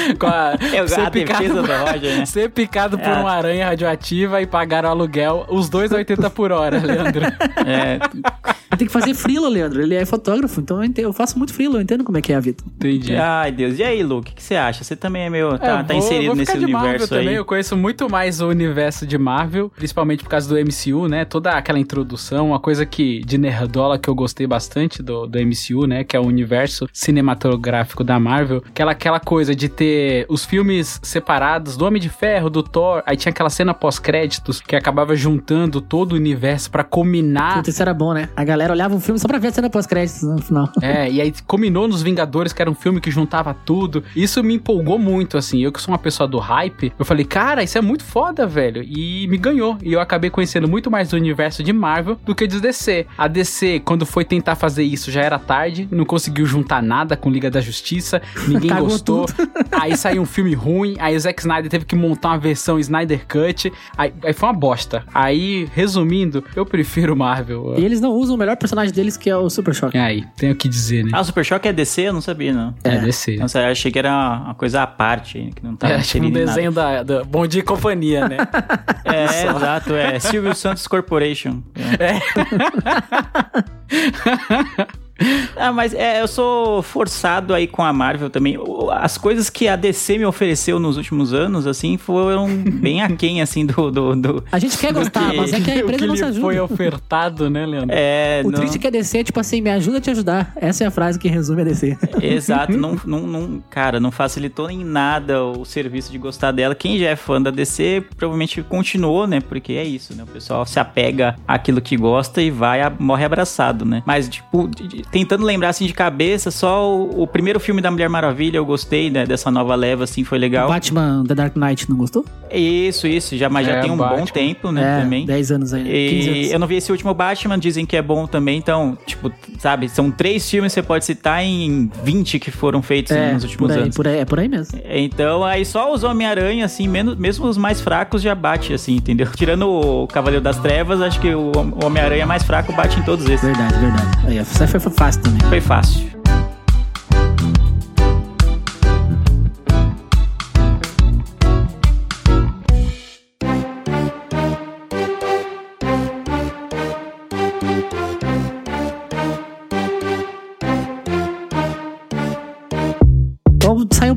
[laughs] Com a, É [laughs] ser a picado, defesa do Roger, né? [laughs] ser picado por É. uma aranha radioativa e pagar o aluguel, os dois a 80 por hora, Leandro. É, tem que fazer frila, Leandro. Ele é fotógrafo, então eu, entendo- eu faço muito frila, eu entendo como é que é a vida. Entendi. Ai, Deus. E aí, Luke, o que você acha? Você também é meio. Tá, É, tá inserido vou nesse ficar de Marvel universo também. aí. Eu conheço muito mais o universo de Marvel, principalmente por causa do MCU, né? Toda aquela introdução, uma coisa que de nerdola que eu gostei bastante do, do MCU, né? Que é o universo cinematográfico da Marvel. Aquela, aquela coisa de ter os filmes separados do Homem de Ferro, do Thor. Aí tinha aquela cena pós-créditos que acabava juntando todo o universo pra culminar. Puta, Isso era bom, né? A galera olhava o filme só pra ver a cena pós-créditos no final. É, e aí combinou nos Vingadores, que era um filme que juntava tudo. Isso me empolgou muito, assim. Eu que sou uma pessoa do hype, eu falei, cara, isso é muito foda, velho. E me ganhou. E eu acabei conhecendo muito mais do universo de Marvel do que de DC. A DC, quando foi tentar fazer isso, já era tarde, não conseguiu juntar nada com Liga da Justiça, ninguém [laughs] Cagou gostou. Aí saiu um filme ruim, aí o Zack Snyder teve que montar uma versão Snyder Cut. Aí, aí foi uma bosta. Aí, resumindo, eu prefiro Marvel. E eles não usam o melhor personagem deles, que é o Super Choque. Aí, tenho o que dizer, né? Ah, o Super Choque é DC? Eu não sabia, não. É, DC. Nossa, eu achei que era uma coisa à parte, que não tava É, tipo um desenho da, da Bom Dia e Companhia, né? [laughs] É, exato, é. Silvio Santos Corporation. É. [laughs] [laughs] Ah, mas é, eu sou forçado aí com a Marvel também. As coisas que a DC me ofereceu nos últimos anos, assim, foram bem [laughs] aquém, assim, do... do, do- A gente quer gostar, que- mas é que a [laughs] o empresa que não se lhe ajuda. foi ofertado, né, Leandro? É, O não- triste é que a DC é tipo assim, me ajuda a te ajudar. Essa é a frase que resume a DC. [laughs] Exato, não, não, não- cara, não facilitou em nada o serviço de gostar dela. Quem já é fã da DC provavelmente continuou, né? Porque é isso, né? O pessoal se apega àquilo que gosta e vai, a- morre abraçado, né? Mas, tipo, de- de- tentando lembrar assim de cabeça, só o, o primeiro filme da Mulher Maravilha eu gostei, né? Dessa nova leva, assim, foi legal. Batman The Dark Knight não gostou? Isso, isso, já, mas já É, tem um bom Batman. tempo, né? é, também. 10 anos aí, né? 15 E anos. eu não vi esse último Batman, dizem que é bom também, então, tipo, sabe, são três filmes que você pode citar em 20 que foram feitos É, nos últimos por aí, anos. por aí, é por aí mesmo. Então, aí só os Homem-Aranha, assim, menos, mesmo os mais fracos já bate, assim, entendeu? [laughs] Tirando o Cavaleiro das Trevas, acho que o Homem-Aranha mais fraco bate em todos esses. Verdade, verdade. Aí, foi foi fácil também. Foi fácil.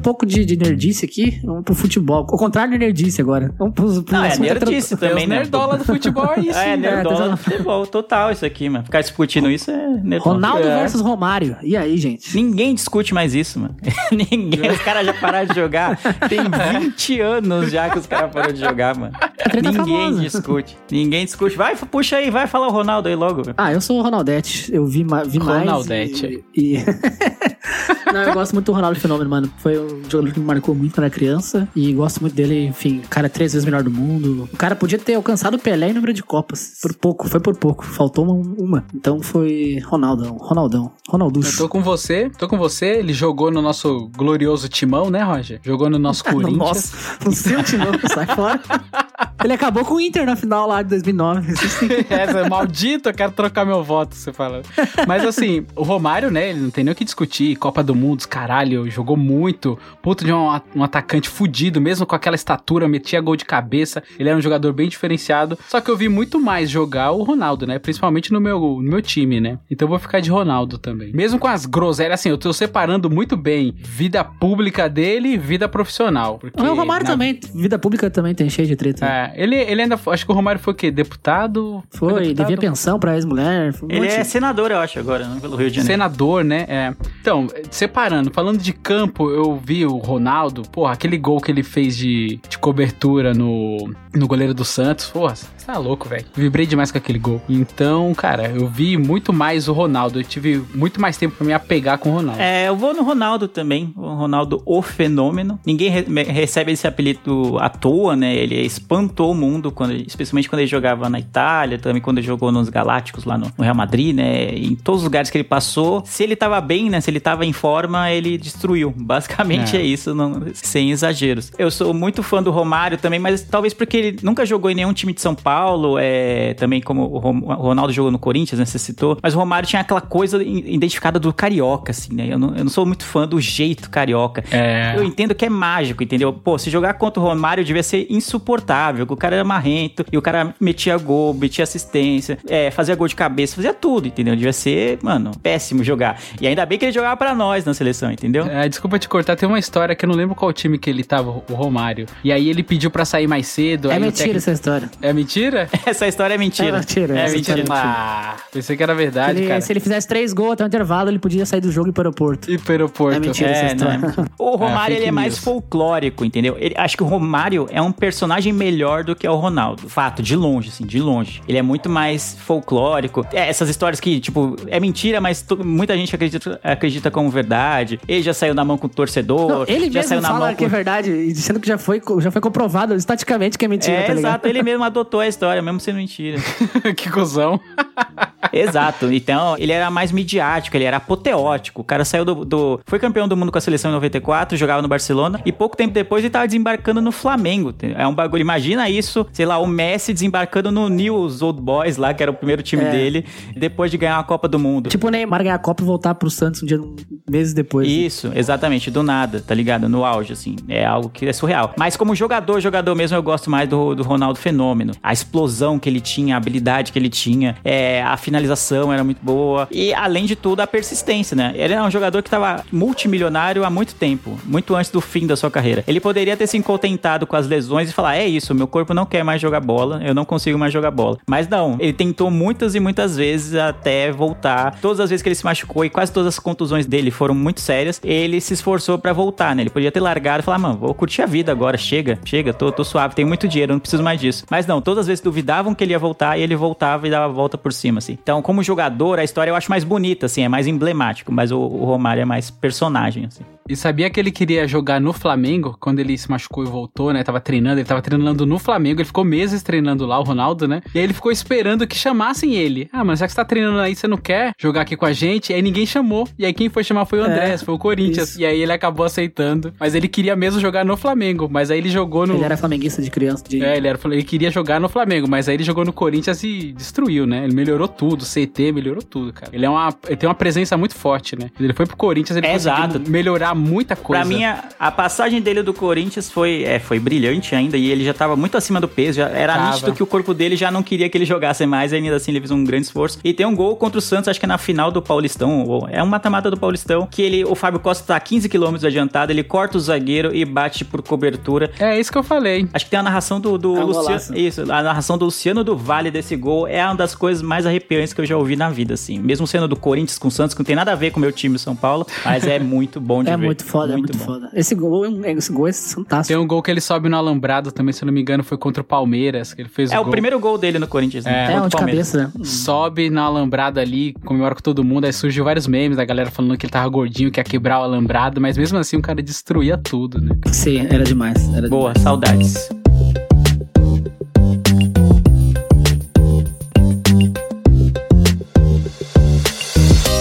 Pouco de, de nerdice aqui, vamos pro futebol. O contrário de nerdice agora. Vamos pro, pro Não, é nerdice tra- também, né? nerdola do futebol é [laughs] isso. É, nerdola no futebol, total isso aqui, mano. Ficar discutindo isso é nerdola. Ronaldo É. versus Romário. E aí, gente? Ninguém discute mais isso, mano. [laughs] Ninguém. Os caras já pararam de jogar. Tem 20 anos já que os caras pararam de jogar, mano. treta Ninguém famosa. discute. Ninguém discute. Vai, puxa aí, vai falar o Ronaldo aí logo. Ah, eu sou o Ronaldete. Eu vi, vi mais. Ronaldete. E. e- [laughs] Não, eu gosto muito do Ronaldo Fenômeno, mano. Foi um jogador que me marcou muito quando era criança. E gosto muito dele, enfim. O cara é três vezes melhor do mundo. O cara podia ter alcançado o Pelé em número de Copas. Por pouco, foi por pouco. Faltou uma. uma. Então foi Ronaldão. Ronaldão. Eu Ronalducho. tô com você, tô com você. Ele jogou no nosso glorioso timão, né, Roger? Jogou no nosso [laughs] Corinthians. Nossa, no seu timão, sai fora. [laughs] Ele acabou com o Inter na final lá de 2009. Isso sim. Essa é maldito, eu quero trocar meu voto, você fala. Mas assim, o Romário, né, ele não tem nem o que discutir. Copa do Mundo, caralho, jogou muito. Puta de um, um atacante fudido, mesmo com aquela estatura, metia gol de cabeça. Ele era um jogador bem diferenciado. Só que eu vi muito mais jogar o Ronaldo, né? Principalmente no meu, no meu time, né? Então eu vou ficar de Ronaldo também. Mesmo com as groselhas, assim, eu tô separando muito bem vida pública dele e vida profissional. Porque o Romário na- também, vida pública também tem cheio de treta. É, ele, ele ainda. Acho que o Romário foi o quê? Deputado? Foi, deputado? devia pensão pra ex-mulher. foi um Ele monte é senador, eu acho, agora, né? Pelo Rio de Janeiro. Senador, né? É. Então, separando, falando de campo, eu vi o Ronaldo, porra, aquele gol que ele fez de, de cobertura no, no goleiro do Santos, porra, tá louco, velho. Vibrei demais com aquele gol. Então, cara, eu vi muito mais o Ronaldo, eu tive muito mais tempo pra me apegar com o Ronaldo. É, eu vou no Ronaldo também. O Ronaldo, o fenômeno. Ninguém re- recebe esse apelido à toa, né? Ele espantou o mundo, quando, especialmente quando ele jogava na Itália, também quando ele jogou nos Galácticos lá no, no Real Madrid, né? Em todos os lugares que ele passou. Se ele tava bem, né? Se ele tava em forma, ele destruiu. [laughs] Basicamente É. é, isso, não- sem exageros. Eu sou muito fã do Romário também, mas talvez porque ele nunca jogou em nenhum time de São Paulo, é, também como o Ronaldo jogou no Corinthians, né? Você citou. Mas o Romário tinha aquela coisa identificada do carioca, assim, né? Eu não, eu não sou muito fã do jeito carioca. É. Eu entendo que é mágico, entendeu? Pô, se jogar contra o Romário devia ser insuportável, que o cara era marrento e o cara metia gol, metia assistência, é, fazia gol de cabeça, fazia tudo, entendeu? Devia ser, mano, péssimo jogar. E ainda bem que ele jogava pra nós na seleção, entendeu? É, desculpa te cortar, tem uma história que eu não lembro qual time que ele tava, o Romário. E aí ele pediu pra sair mais cedo. É mentira técnico- essa história. É mentira? [laughs] Essa história é mentira. É mentira, É essa mentira. é mentira. Ah, pensei que era verdade, Ele- cara. se ele fizesse três gols até o intervalo, ele podia sair do jogo e ir para o aeroporto. E pro aeroporto. É mentira essa É, não, é história. mentira. o Romário fake ele é mais news. folclórico, entendeu? Ele, acho que o Romário é um personagem melhor do que é o Ronaldo. Fato, de longe, assim, de longe. Ele é muito mais folclórico. É, essas histórias que, tipo, é mentira, mas tu- muita gente acredita, acredita como verdade. Ele já saiu na mão com o torcedor. Não, ele já mesmo saiu na fala mão que é com... verdade, e dizendo que já foi, já foi comprovado estaticamente que é mentira, É, tá ligado? exato, ele mesmo adotou a [laughs] história, mesmo sendo mentira. [laughs] que cuzão. [laughs] Exato. Então, ele era mais midiático, ele era apoteótico. O cara saiu do, do- Foi campeão do mundo com a seleção em 94, jogava no Barcelona, e pouco tempo depois ele tava desembarcando no Flamengo. É um bagulho. Imagina isso, sei lá, o Messi desembarcando no News Old Boys lá, que era o primeiro time É. dele, depois de ganhar a Copa do Mundo. Tipo o Neymar ganhar a Copa e voltar pro Santos um dia, meses depois. Isso, exatamente, do nada, tá ligado? No auge, assim. É algo que é surreal. Mas como jogador, jogador mesmo, eu gosto mais do, do Ronaldo Fenômeno. A explosão que ele tinha, a habilidade que ele tinha, é, a finalização era muito boa. E, além de tudo, a persistência, né? Ele era um jogador que tava multimilionário há muito tempo, muito antes do fim da sua carreira. Ele poderia ter se contentado com as lesões e falar: é isso, meu corpo não quer mais jogar bola, eu não consigo mais jogar bola. Mas não, ele tentou muitas e muitas vezes até voltar. Todas as vezes que ele se machucou e quase todas as contusões dele foram muito sérias, ele se esforçou pra voltar, né? Ele podia ter largado e falar: mano, vou curtir a vida agora, chega, chega, tô, tô suave, tenho muito dinheiro, não preciso mais disso. Mas não, todas as vezes duvidavam que ele ia voltar e ele voltava e dava a volta por cima, assim. Então, como jogador, a história eu acho mais bonita, assim, é mais emblemático, mas o, o Romário é mais personagem, assim. E sabia que ele queria jogar no Flamengo quando ele se machucou e voltou, né? Tava treinando, ele tava treinando no Flamengo, ele ficou meses treinando lá, o Ronaldo, né? E aí ele ficou esperando que chamassem ele. Ah, mas já que você tá treinando aí, você não quer jogar aqui com a gente? Aí ninguém chamou. E aí quem foi chamar foi o André, É, foi o Corinthians. isso. E aí ele acabou aceitando. Mas ele queria mesmo jogar no Flamengo. Mas aí ele jogou no. Ele era flamenguista de criança. De... É, ele, era, ele queria jogar no Flamengo, mas aí ele jogou no Corinthians e destruiu, né? Ele melhorou tudo, CT melhorou tudo, cara. Ele, é uma, ele tem uma presença muito forte, né? Ele foi pro Corinthians, ele É, conseguiu exato. melhorar muita coisa. Pra mim, a, a passagem dele do Corinthians foi, é, foi brilhante ainda e ele já tava muito acima do peso. Já, era Tava. nítido que o corpo dele já não queria que ele jogasse mais, e ainda assim ele fez um grande esforço. E tem um gol contra o Santos, acho que é na final do Paulistão, ou- é um mata-mata do Paulistão, que ele, o Fábio Costa tá 15 km adiantado, ele corta o zagueiro e bate por cobertura. É isso que eu falei. Acho que tem a narração do, do É um Luciano. golaço. Isso, a narração do Luciano do Vale desse gol é uma das coisas mais arrepiantes que eu já ouvi na vida, assim. Mesmo sendo do Corinthians com o Santos, que não tem nada a ver com o meu time São Paulo, mas é muito bom de É ver. muito foda, é muito bom. foda. Esse gol, é um- esse gol é fantástico. Tem um gol que ele sobe no alambrado também, se eu não me engano, foi contra o Palmeiras, que ele fez É o o primeiro gol dele no Corinthians, né? É, É, um o de Palmeiras. cabeça, né? Sobe na alambrada ali, comemora com todo mundo, aí surgiu vários memes da galera falando que ele tava gordinho, que ia quebrar o alambrado, mas mesmo assim o cara destruía tudo, né? Sim, era demais. Era Boa, saudades.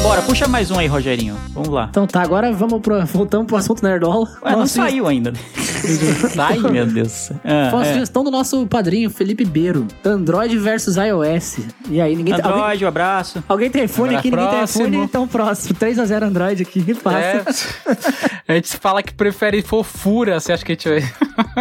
Bora, puxa mais um aí, Rogerinho. Vamos lá. Então tá, agora vamos pro, [laughs] voltamos pro assunto Nerdola. Ué, não saiu ainda. [laughs] Sai, meu Deus. Ah, Foi uma é. sugestão do nosso padrinho, Felipe Beiro. Android versus iOS. E aí, ninguém. Alguém, Android, um abraço. alguém tem iPhone aqui, ninguém próximo. tem iPhone, então próximo. 3x0 Android aqui, passa. É. [laughs] A gente fala que prefere fofura, você acha que a gente vai.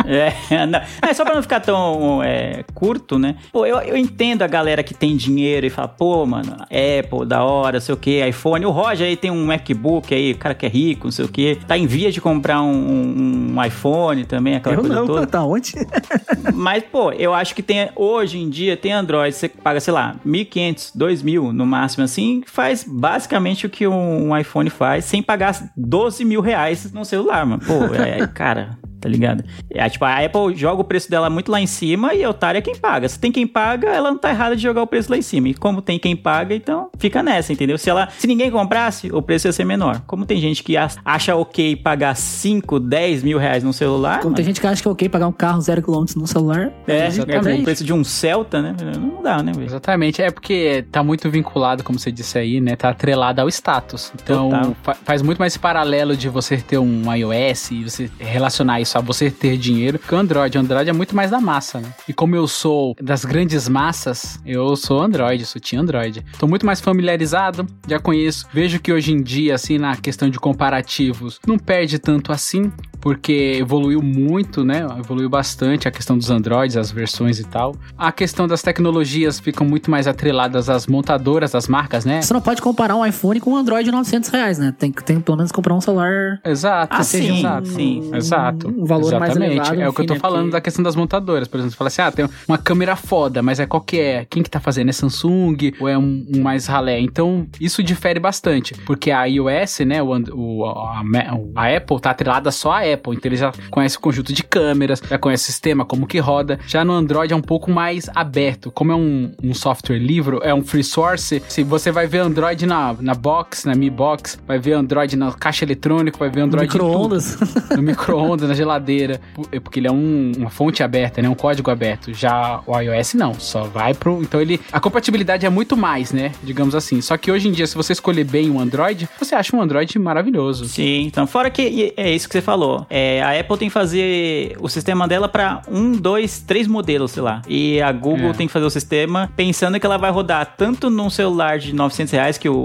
É, não. É, só pra não ficar tão é, curto, né? Pô, eu, eu entendo a galera que tem dinheiro e fala, pô, mano, Apple, da hora, sei o que, iPhone. O Roger aí tem um MacBook aí, o cara que é rico, não sei o que. Tá em via de comprar um, um- iPhone também, aquela Eu coisa não, toda. tá onde? [laughs] Mas, pô, eu acho que tem, hoje em dia, tem Android, você paga, sei lá, 1.500, 2.000 no máximo, assim, faz basicamente o que um, um iPhone faz, sem pagar 12 mil reais no celular, mano. Pô, [laughs] é, cara, tá ligado? É, tipo, a Apple joga o preço dela muito lá em cima e otário é quem paga. Se tem quem paga, ela não tá errada de jogar o preço lá em cima. E como tem quem paga, então fica nessa, entendeu? Se ela, se ninguém comprasse, o preço ia ser menor. Como tem gente que ach- acha ok pagar 5, 10 mil reais num celular, Como tem gente que acha que é ok pagar um carro 0km no celular. é, é Exatamente. o preço de um Celta, né? Não dá, né, velho? Exatamente, é porque tá muito vinculado, como você disse aí, né? Tá atrelado ao status. Então fa- faz muito mais paralelo de você ter um iOS e você relacionar isso a você ter dinheiro que o Android. O Android é muito mais da massa, né? E como eu sou das grandes massas, eu sou Android, sou Team Android. Tô muito mais familiarizado, já conheço. Vejo que hoje em dia, assim, na questão de comparativos, não perde tanto assim, porque evoluiu muito, né? Evoluiu bastante a questão dos Androids, as versões e tal. A questão das tecnologias ficam muito mais atreladas às montadoras, às marcas, né? Você não pode comparar um iPhone com um Android de 900 reais, né? Tem que tem, que pelo menos comprar um celular Exato, Ah, seja sim, exato. sim. Exato. Um valor mais Exatamente. elevado, É o que eu tô né, falando porque- da questão das montadoras. Por exemplo, você fala assim: ah, tem uma câmera foda, mas é qual que é? Quem que tá fazendo? É Samsung ou é um, um mais ralé? Então, isso difere bastante. Porque a iOS, né? O, o- a, a Apple tá atrelada só a Apple, então ele já conhece o conjunto de câmeras, já conhece o sistema, como que roda. Já no Android é um pouco mais aberto, como é um, um software livre, é um free source, se você vai ver Android na, na box, na Mi Box, vai ver Android na caixa eletrônica, vai ver Android tudo. Micro-ondas. no micro-ondas, na geladeira, porque ele é um- uma fonte aberta, né, um código aberto. Já o iOS não, só vai pro, então ele a compatibilidade é muito mais, né, digamos assim. Só que hoje em dia, se você escolher bem um Android, você acha um Android maravilhoso. Sim, então fora que é isso que você falou. É, a Apple tem que fazer o sistema dela pra um, dois, três modelos, sei lá. E a Google É. tem que fazer o sistema pensando que ela vai rodar tanto num celular de 900 reais que o,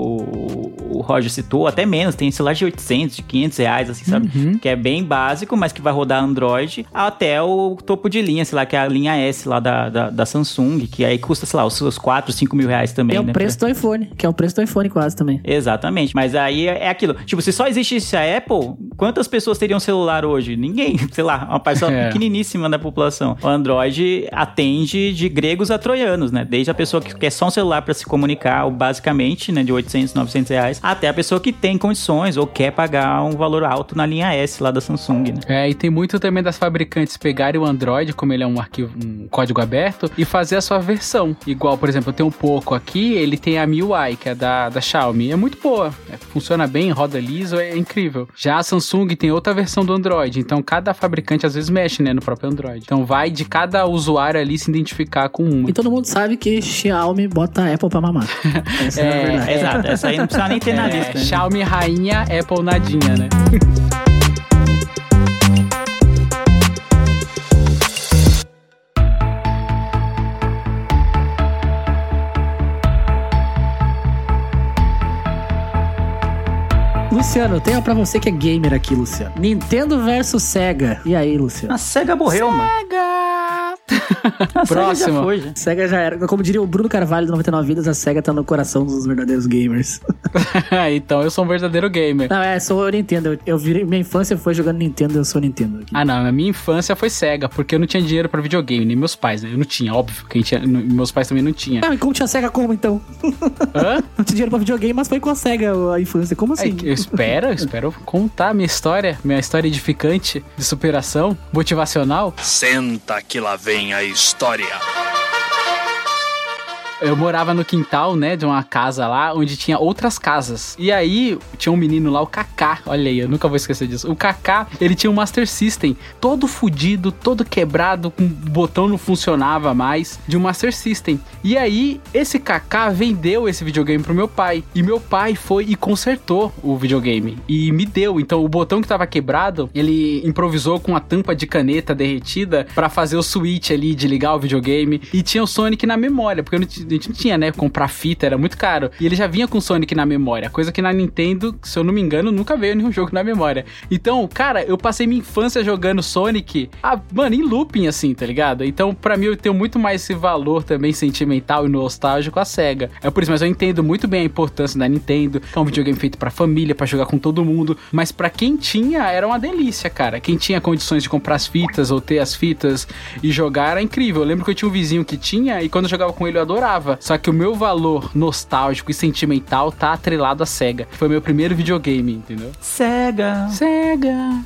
o Roger citou, até menos. Tem celular de 800, de 500 reais, assim, sabe? Que é bem básico, mas que vai rodar Android até o topo de linha, sei lá, que é a linha S lá da, da, da Samsung, que aí custa, sei lá, os seus 4, 5 mil reais também, É o né? preço do iPhone, que é o preço do iPhone quase também. Exatamente, mas aí é é aquilo. Tipo, se só existisse a Apple, quantas pessoas teriam celular hoje? Ninguém, [laughs] sei lá, uma parcela [laughs] É. pequeniníssima da população. O Android atende de gregos a troianos, né? Desde a pessoa que quer só um celular para se comunicar, ou basicamente, né, de 800, 900 reais, até a pessoa que tem condições ou quer pagar um valor alto na linha S lá da Samsung, né? É, e tem muito também das fabricantes pegarem o Android, como ele é um arquivo, um código aberto, e fazer a sua versão. Igual, por exemplo, eu tenho um Poco aqui, ele tem a MIUI, que é da, da Xiaomi. É muito boa, é, funciona bem, roda liso, é incrível. Já a Samsung tem outra versão do Android, então cada fabricante às vezes mexe, né, no próprio Android. Então vai de cada usuário ali se identificar com uma. E todo mundo sabe que Xiaomi bota a Apple pra mamar. [laughs] Essa é, a É, verdade. Exato, essa aí não precisa nem ter na É, lista. né? Xiaomi rainha, Apple nadinha, né? [laughs] Luciano, tem uma pra você que é gamer aqui, Luciano. Nintendo versus Sega. E aí, Luciano? A SEGA morreu, mano. A SEGA já Próximo. foi, já. Sega já era. Como diria o Bruno Carvalho do 99 Vidas, a Sega tá no coração dos verdadeiros gamers. [laughs] então eu sou um verdadeiro gamer. Não, é, sou eu Nintendo. Eu, eu virei, minha infância foi jogando Nintendo, eu sou Nintendo. Aqui. Ah, não, na minha infância foi cega, porque eu não tinha dinheiro pra videogame, nem meus pais, né? Eu não tinha, óbvio, quem tinha, meus pais também não tinham. Ah, e como tinha Sega como então? Hã? [laughs] Não tinha dinheiro pra videogame, mas foi com a Sega a infância. Como Ai, assim? eu espero, eu espero contar minha história, minha história edificante, de superação, motivacional. Senta que lá vem a história. Eu morava no quintal, né, de uma casa lá, onde tinha outras casas. E aí, tinha um menino lá, o Kaká. Olha aí, eu nunca vou esquecer disso. O Kaká, ele tinha um Master System, todo fudido, todo quebrado, com o botão não funcionava mais, de um Master System. E aí, esse Kaká vendeu esse videogame pro meu pai. E meu pai foi e consertou o videogame. E me deu. Então, o botão que tava quebrado, ele improvisou com a tampa de caneta derretida pra fazer o switch ali de ligar o videogame. E tinha o Sonic na memória, porque eu não ti- a gente não tinha, né? Comprar fita era muito caro. E ele já vinha com Sonic na memória, coisa que na Nintendo, se eu não me engano, nunca veio nenhum jogo na memória. Então, cara, eu passei minha infância jogando Sonic, ah, mano, em looping assim, tá ligado? Então, pra mim, eu tenho muito mais esse valor também sentimental e nostálgico a SEGA. É por isso, mas eu entendo muito bem a importância da Nintendo, que é um videogame feito pra família, pra jogar com todo mundo. Mas pra quem tinha, era uma delícia, cara. Quem tinha condições de comprar as fitas ou ter as fitas e jogar era incrível. Eu lembro que eu tinha um vizinho que tinha e quando eu jogava com ele eu adorava. Só que o meu valor nostálgico e sentimental tá atrelado à SEGA. Foi meu primeiro videogame, entendeu? SEGA. SEGA!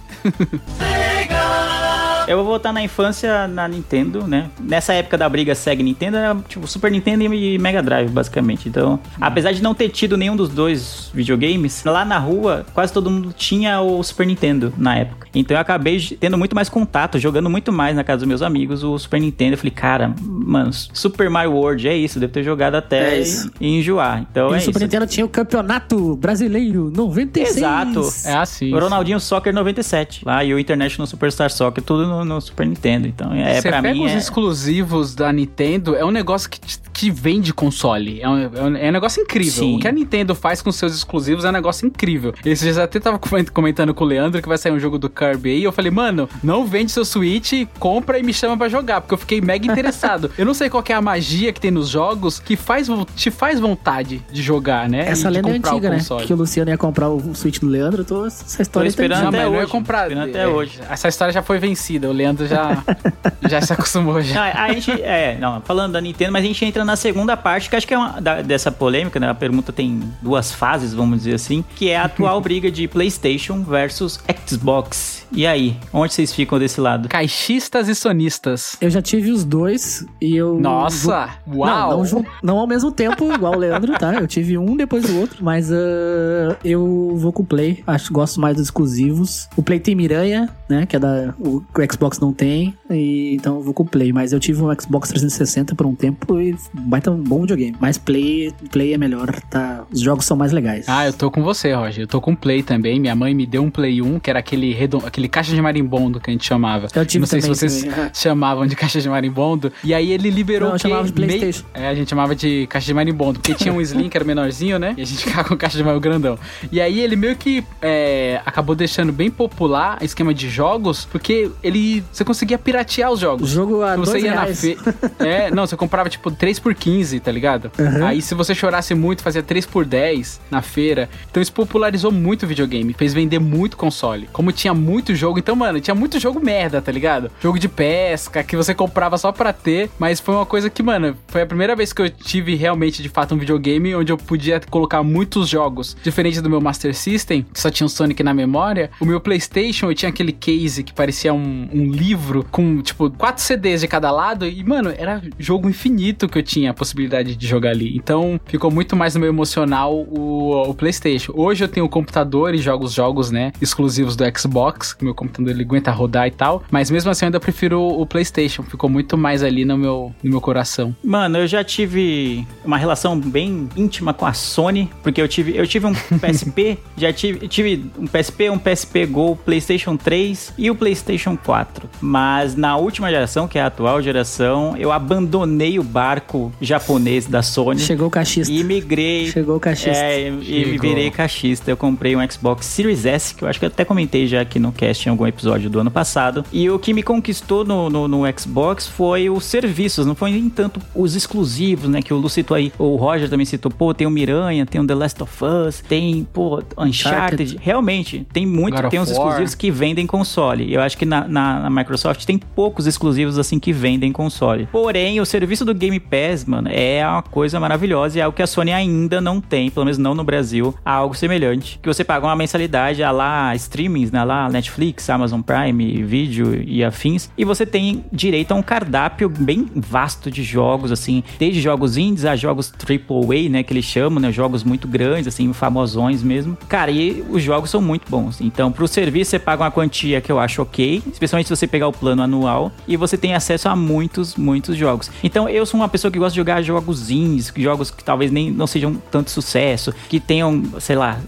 Eu vou voltar na infância na Nintendo, né? Nessa época da briga Sega e Nintendo, era tipo Super Nintendo e Mega Drive, basicamente. Então, apesar de não ter tido nenhum dos dois videogames, lá na rua, quase todo mundo tinha o Super Nintendo na época. Então eu acabei tendo muito mais contato, jogando muito mais na casa dos meus amigos o Super Nintendo. Eu falei, cara, mano, Super Mario World é isso, devo ter jogado até É isso. e, e enjoar. Então e é o Super isso. Nintendo tinha o Campeonato Brasileiro 96. Exato. É assim. O Ronaldinho Soccer 97, lá, e o International Superstar Soccer, tudo no, no Super Nintendo. Então, é, pega mim, os é... exclusivos da Nintendo, é um negócio que, que vende console. É um, é um- é um negócio incrível. Sim. O que a Nintendo faz com seus exclusivos é um negócio incrível. Esses dias até tava coment- comentando com o Leandro que vai sair um jogo do Kirby aí. Eu falei, mano, não vende seu Switch, compra e me chama pra jogar, porque eu fiquei mega interessado. [laughs] eu não sei qual que é a magia que tem nos jogos que faz, te faz vontade de jogar, né? Essa E lenda é antiga, né? Que o Luciano ia comprar o Switch do Leandro. Eu tô, essa Tô história tá esperando Não, até mas não ia hoje. comprar. Esperando até é, hoje. Essa história já foi vencida. O Leandro já, [laughs] já se acostumou já. Não, a gente, é, não, falando da Nintendo, mas a gente entra na segunda parte, que acho que é uma, da- dessa polêmica, né? A pergunta tem duas fases, vamos dizer assim, que é a atual [laughs] briga de PlayStation versus Xbox. E aí, onde vocês ficam desse lado? Caixistas e sonistas. Eu já tive os dois e eu. Nossa, vou- uau. Não, não, não ao mesmo tempo, igual o Leandro, tá? Eu tive um depois do outro, mas ah, eu vou com o Play. Acho gosto mais dos exclusivos. O Play tem Miranha, né? Que é da. O, o Xbox não tem. E, então eu vou com o Play. Mas eu tive um Xbox 360 por um tempo e baita um bom videogame. Mas Play, Play é melhor, tá? Os jogos são mais legais. Ah, eu tô com você, Roger. Eu tô com Play também. Minha mãe me deu um Play 1, que era aquele, redon... aquele caixa de marimbondo que a gente chamava. Eu tive Não sei também se vocês também. chamavam de caixa de marimbondo. E aí ele liberou Não, o chamava de Meio- PlayStation. É, a gente chamava de caixa de marimbondo, porque tinha um Slim que era menorzinho, né? E a gente ficava com caixa de marimbondo grandão. E aí ele meio que é, acabou deixando bem popular o esquema de jogos, porque ele você conseguia piratear os O jogos. jogo a Você dois ia na reais. fe... É, não, você comprava tipo 3 por 15, tá ligado? Uhum. Aí se você chorasse muito, fazia 3 por 10 na feira. Então isso popularizou muito o videogame, fez vender muito console. Como tinha muito jogo, então, mano, tinha muito jogo merda, tá ligado? Jogo de pesca que você comprava só pra ter, mas foi uma coisa que, mano, foi a primeira vez que eu tive realmente de fato um videogame onde eu podia colocar muitos jogos. Diferente do meu Master System, que só tinha o Sonic na memória, o meu PlayStation eu tinha aquele case que parecia um, um livro com, tipo, quatro CDs de cada lado e, mano, era jogo infinito que eu tinha a possibilidade de jogar ali. Então, ficou muito mais no meu emocional o, o PlayStation. Hoje eu tenho o computador e jogo os jogos, né, exclusivos do Xbox, que meu computador ele aguenta rodar e tal, mas mesmo assim eu ainda prefiro o PlayStation, ficou muito mais ali no meu, no meu coração. Mano, eu já tive uma relação bem íntima com a Sony, porque eu tive, eu tive um [laughs] PSP, já tive, tive um PSP, um PSP Go, PlayStation 3 e o PlayStation 4. Mas na última geração, que é a atual geração, eu abandonei o barco japonês da Sony Chegou o cachista. e migrei Chegou o cachista. é, e virei caixista. Eu comprei um Xbox Series S, que eu acho que eu até comentei já aqui no cast em algum episódio do ano passado. E o que me conquistou no, no, no Xbox foi os serviços, não foi nem tanto os exclusivos, né? Que o Lu citou aí, o Roger também citou, pô, tem o Miranha, tem o The Last of Us, tem, pô, Uncharted. Uncharted. Realmente, tem muito, God tem uns exclusivos que vendem console. Eu acho que na, na, na Microsoft tem poucos exclusivos assim que vendem console. Porém, o serviço do Game Pass, mano, é uma coisa maravilhosa e é algo que a Sony ainda não tem, pelo menos não no Brasil, algo semelhante. Que você paga uma mensalidade a lá streamings, né, lá Netflix, Amazon Prime, vídeo e afins, e você tem direito a um cardápio bem vasto de jogos, assim, desde jogos indies a jogos AAA, né, que eles chamam, né, jogos muito grandes, assim, famosões mesmo. Cara, e os jogos são muito bons. Então, pro serviço você paga uma quantia que eu acho ok, especialmente se você pegar o plano anual, e você tem acesso a muitos, muitos jogos. Então, eu sou uma pessoa que gosta de jogar jogos indies, jogos que talvez nem não sejam tanto sucesso, que tenham, sei lá,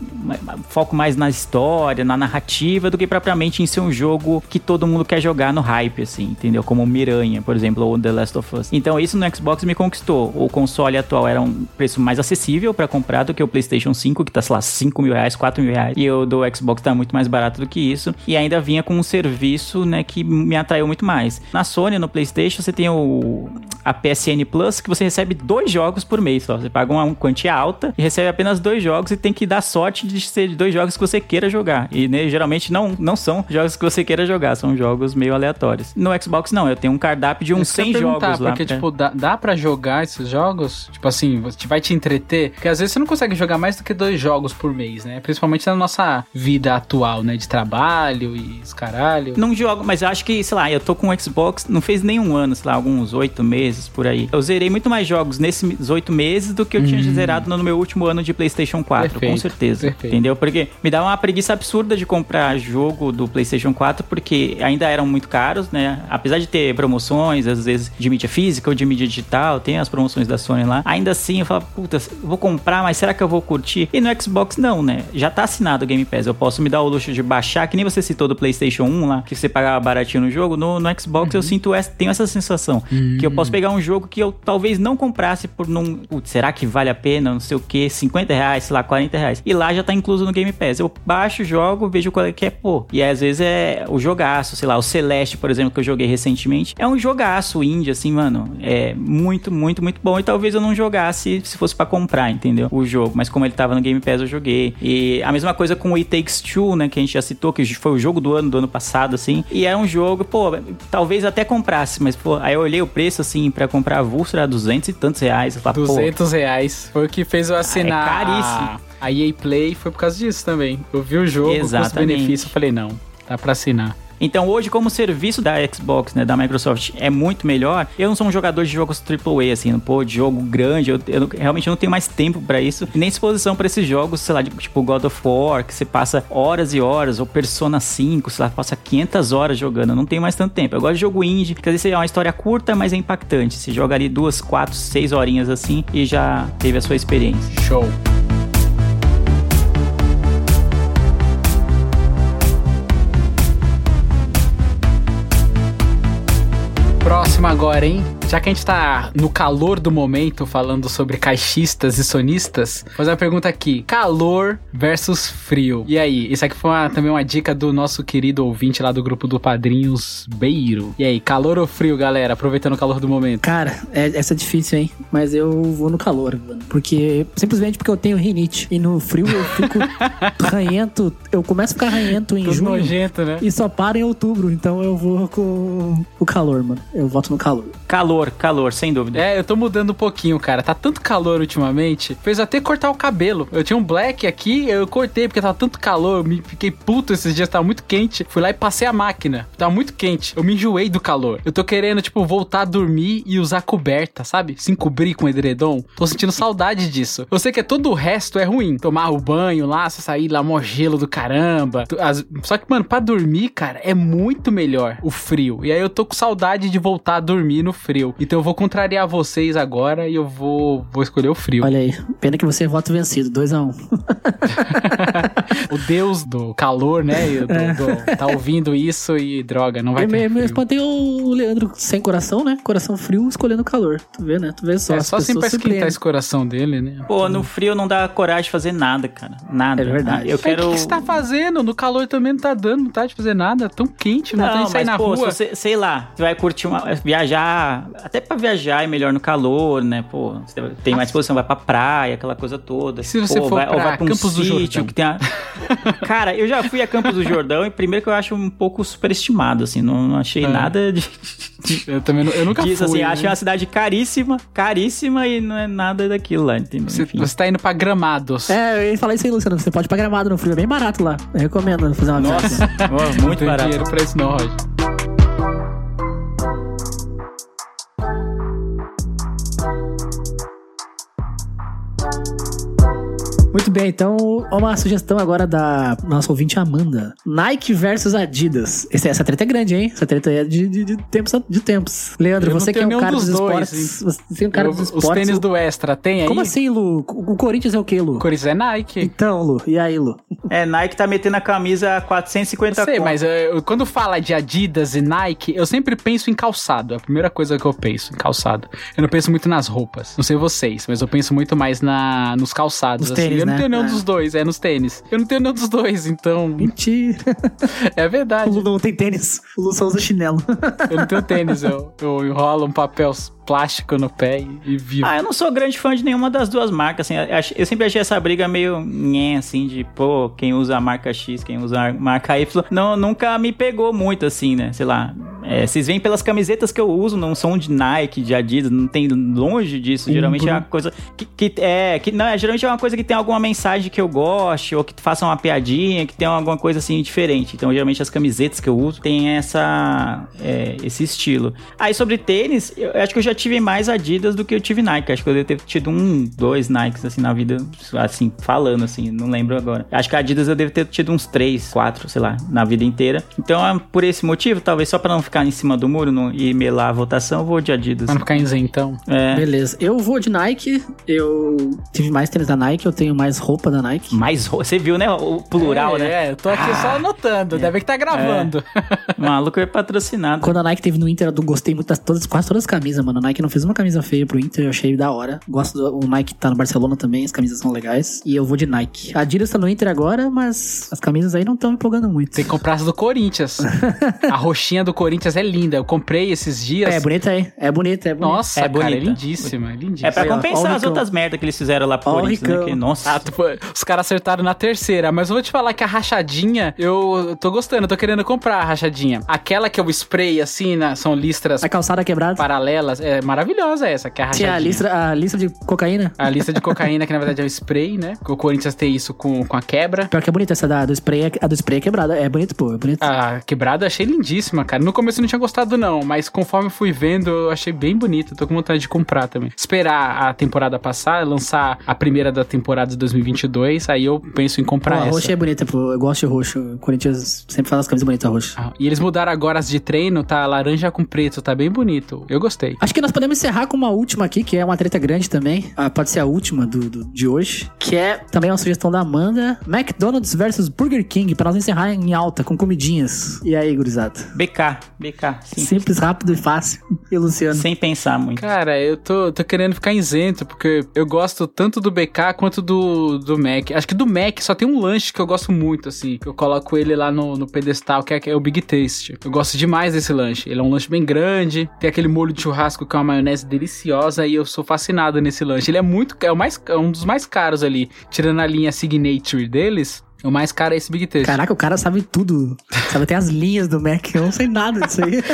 foco mais na história, na narrativa, do que propriamente em ser um jogo que todo mundo quer jogar no hype, assim, entendeu? Como Miranha, por exemplo, ou The Last of Us. Então, isso no Xbox me conquistou. O console atual era um preço mais acessível pra comprar do que o PlayStation 5, que tá, sei lá, 5 mil reais, 4 mil reais. E o do Xbox tá muito mais barato do que isso. E ainda vinha com um serviço, né, que me atraiu muito mais. Na Sony, no PlayStation, você tem o a PSN Plus, que você recebe dois jogos por mês só. Você paga uma quantia alta e recebe apenas dois jogos e tem que dar sorte de ser dois jogos que você queira jogar. E né, geralmente não, não são jogos que você queira jogar, são jogos meio aleatórios. No Xbox não, eu tenho um cardápio de uns que eu 100 ia jogos lá. Porque, pra- tipo, dá, dá pra jogar esses jogos? Tipo assim, você vai te entreter? Porque às vezes você não consegue jogar mais do que dois jogos por mês, né? Principalmente na nossa vida atual, né? De trabalho e os caralho. Não jogo, mas eu acho que, sei lá, eu tô com o Xbox, não fez nenhum ano, sei lá, alguns oito meses por aí. Eu zerei muito mais jogos nesses oito meses do que eu tinha zerado no meu último ano de PlayStation 4, com Hum. Perfeito, certeza. perfeito. Entendeu? Porque me dá uma preguiça absurda de comprar jogo do PlayStation 4, porque ainda eram muito caros, né? Apesar de ter promoções, às vezes de mídia física ou de mídia digital, tem as promoções da Sony lá. Ainda assim, eu falo, puta, vou comprar, mas será que eu vou curtir? E no Xbox, não, né? Já tá assinado o Game Pass. Eu posso me dar o luxo de baixar, que nem você citou do PlayStation 1 lá, que você pagava baratinho no jogo. No, no Xbox eu sinto essa, tenho essa sensação. Que eu posso pegar um jogo que eu talvez não comprasse por não. Putz, será que vale a pena? Não sei o que, 50 reais, sei lá, 40 reais. E lá já tá incluso no Game Pass. Eu baixo, jogo, vejo qual é que é, pô. E às vezes é o jogaço, sei lá, o Celeste, por exemplo, que eu joguei recentemente. É um jogaço indie, assim, mano. É muito, muito, muito bom. E talvez eu não jogasse se fosse pra comprar, entendeu? O jogo. Mas como ele tava no Game Pass, eu joguei. E a mesma coisa com o It Takes Two, né? Que a gente já citou, que foi o jogo do ano, do ano passado, assim. E é um jogo, pô, talvez até comprasse, mas, pô, aí eu olhei o preço, assim, pra comprar avulso, era 200 e tantos reais. Eu falo, pô, 200 reais. Foi o que fez eu assinar. É caríssimo. A EA Play foi por causa disso também. Eu vi o jogo, custo-benefício, eu falei, não, dá pra assinar. Então hoje, como o serviço da Xbox, né, da Microsoft é muito melhor, eu não sou um jogador de jogos AAA, assim, pô, jogo grande, eu, eu realmente não tenho mais tempo pra isso, nem disposição pra esses jogos, sei lá, tipo God of War, que você passa horas e horas, ou Persona 5, sei lá, passa 500 horas jogando, eu não tenho mais tanto tempo. Eu gosto de jogo indie, que às vezes é uma história curta, mas é impactante. Você joga ali duas, quatro, seis horinhas assim, e já teve a sua experiência. Show. Próximo agora, hein? Já que a gente tá no calor do momento falando sobre caixistas e sonistas, vou fazer uma pergunta aqui: calor versus frio. E aí? Isso aqui foi uma- também uma dica do nosso querido ouvinte lá do grupo do Padrinhos Beiro. E aí, calor ou frio, galera? Aproveitando o calor do momento. Cara, é- essa é difícil, hein? Mas eu vou no calor, mano. Porque, simplesmente porque eu tenho rinite. E no frio eu fico [laughs] ranhento. Eu começo a ficar ranhento em Tudo junho. nojento, né? E só para em outubro. Então eu vou com o calor, mano. Eu voto no calor. Calor, calor, sem dúvida. É, eu tô mudando um pouquinho, cara. Tá tanto calor ultimamente. Fez até cortar o cabelo. Eu tinha um black aqui, eu cortei porque tava tanto calor. Eu me fiquei puto esses dias, tava muito quente. Fui lá e passei a máquina. Tava muito quente. Eu me enjoei do calor. Eu tô querendo, tipo, voltar a dormir e usar coberta, sabe? Se encobrir com edredom. Tô sentindo saudade disso. Eu sei que todo o resto é ruim. Tomar o banho lá, você sair lá, mó gelo do caramba. As- Só que, mano, pra dormir, cara, é muito melhor o frio. E aí eu tô com saudade de voltar a dormir no frio. Então eu vou contrariar vocês agora e eu vou, vou escolher o frio. Olha aí. Pena que você é voto vencido. 2x1. Um. [laughs] O deus do calor, né? do- do- tá ouvindo isso e droga, não vai Eu ter frio. espantei o Leandro sem coração, né? Coração frio escolhendo calor. Tu vê, né? Tu vê só. É as só assim pra pessoas esquentar esse coração dele, né? Pô, no frio não dá coragem de fazer nada, cara. Nada. É verdade. Eu Mas quero. O que, que você tá fazendo? No calor também não tá dando vontade de fazer nada. Tão quente, não, tem que sair mas na pô, rua. se você, sei lá, você vai curtir uma. Viajar. Até pra viajar é melhor no calor, né? Pô, você tem mais disposição, vai pra praia, aquela coisa toda. Se você Pô, for vai, ou pra vai pra um Campos do sítio Jordão? que tem a... [laughs] Cara, eu já fui a Campos do Jordão e primeiro que eu acho um pouco superestimado, assim, não, não achei É. nada de, Eu também não- eu nunca disso, fui. assim, né? acho uma cidade caríssima, caríssima e não é nada daquilo lá, entendeu? Você, Enfim. você tá indo pra Gramados. É, eu ia falar isso aí, Luciano. Você pode ir pra gramado no frio. É bem barato lá. Eu recomendo fazer uma Nossa, viagem. [laughs] Não muito tem barato. dinheiro pra isso não, Roger. Muito bem, então, uma sugestão agora da nossa ouvinte Amanda. Nike versus Adidas. Esse- essa treta é grande, hein? Essa treta é de, de, de tempos a- de tempos. Leandro, Eu não você que é um cara dos, dos dois, esportes. Você tem um cara Eu- dos os esportes. tênis do Extra, tem aí? Como assim, Lu? O Corinthians é o quê, Lu? O Corinthians é Nike. Então, Lu, e aí, Lu? É, Nike tá metendo a camisa a 450 Eu sei, conto. mas eh, eu- quando fala de Adidas e Nike, eu sempre penso em calçado. É a primeira coisa que eu penso, em calçado. Eu não penso muito nas roupas. Não sei vocês, mas eu penso muito mais na, nos calçados. Nos assim. tênis, eu não né? tenho nenhum É. dos dois, é nos tênis. Eu não tenho nenhum dos dois, então Mentira. [laughs] é O verdade. Lu não tem tênis. O Lu só usa chinelo. Eu não tenho tênis, eu, eu enrolo um papel plástico no pé e, e vivo. Ah, eu não sou grande fã de nenhuma das duas marcas, assim, eu sempre achei essa briga meio nhé, assim, de, pô, quem usa a marca X, quem usa a marca Y, não, nunca me pegou muito, assim, né, sei lá, é, vocês veem pelas camisetas que eu uso, não são de Nike, de Adidas, não tem longe disso, geralmente é uma coisa que, que é, que, não, é, geralmente é uma coisa que tem alguma mensagem que eu goste, ou que faça uma piadinha, que tem alguma coisa, assim, diferente, então, geralmente as camisetas que eu uso tem essa, é, esse estilo. Aí, sobre tênis, eu acho que eu já tive mais Adidas do que eu tive Nike. Acho que eu devo ter tido um, dois Nikes, assim, na vida, assim, falando, assim, não lembro agora. Acho que a Adidas eu devo ter tido uns três, quatro, sei lá, na vida inteira. Então, é por esse motivo, talvez só pra não ficar em cima do muro não, e melar a votação, eu vou de Adidas. Pra não ficar isentão. É, Beleza. Eu vou de Nike. Eu tive mais tênis da Nike. Eu tenho mais roupa da Nike. mais, ro- você viu, né, o plural, é, né? É, eu tô aqui só anotando, deve que tá gravando. O maluco é patrocinado. Quando a Nike teve no Inter, eu gostei muito das todas, quase todas as camisas, mano. Nike não fez uma camisa feia pro Inter, eu achei da hora. Gosto do o Nike tá no Barcelona também, as camisas são legais. E eu vou de Nike. A Adidas tá no Inter agora, mas as camisas aí não estão empolgando muito. Tem que comprar as do Corinthians. [laughs] a roxinha do Corinthians é linda. Eu comprei esses dias. É bonita, hein? É bonita, é bonita. Nossa, É cara, é bonita. lindíssima, é lindíssima. É pra Aí, ó, ó compensar o as outras merdas que eles fizeram lá pro Ó Corinthians, né? Que, nossa. Ah, tu- os caras acertaram na terceira, mas eu vou te falar que a rachadinha, eu tô gostando, eu tô querendo comprar a rachadinha. Aquela que é o spray, assim, na- são listras A calçada quebrada. paralelas, é maravilhosa essa, que é a rachadinha. Tinha a lista, a lista de cocaína. A lista de [laughs] cocaína, que na verdade é o spray, né? O Corinthians tem isso com, com a quebra. Pior que é bonita essa da, do spray. é- A do spray é quebrada. É bonito, pô. É bonito. A quebrada eu achei lindíssima, cara. No começo eu não tinha gostado, não, mas conforme fui vendo, eu achei bem bonita. Tô com vontade de comprar também. Esperar a temporada passar, lançar a primeira da temporada de 2022, aí eu penso em Pô, comprar a essa. roxa é bonita, pô. Eu gosto de roxo. O Corinthians sempre faz as camisas bonitas roxas. Ah, E eles mudaram agora as de treino, tá laranja com preto, tá bem bonito. Eu gostei. Acho que nós podemos encerrar com uma última aqui, que é uma treta grande também. Ah, pode ser a última do, do- de hoje. Que é também uma sugestão da Amanda: McDonald's versus Burger King, pra nós encerrar em alta, com comidinhas. E aí, gurizada? BK, BK, sim. Simples, rápido e fácil. E Luciano? Sem pensar muito. Cara, eu tô, tô querendo ficar isento, porque eu gosto tanto do BK quanto do, do Mac. Acho que do Mac só tem um lanche que eu gosto muito, assim. Que eu coloco ele lá no, no pedestal, que é, que é o Big Taste. Eu gosto demais desse lanche. Ele é um lanche bem grande, tem aquele molho de churrasco que é uma maionese deliciosa e eu sou fascinado nesse lanche. Ele é muito. É, o mais, é um dos mais caros ali. Tirando a linha Signature deles, o mais caro é esse Big Taste. Caraca, o cara sabe tudo. Sabe até as linhas do Mac. Eu não sei nada disso aí. [laughs]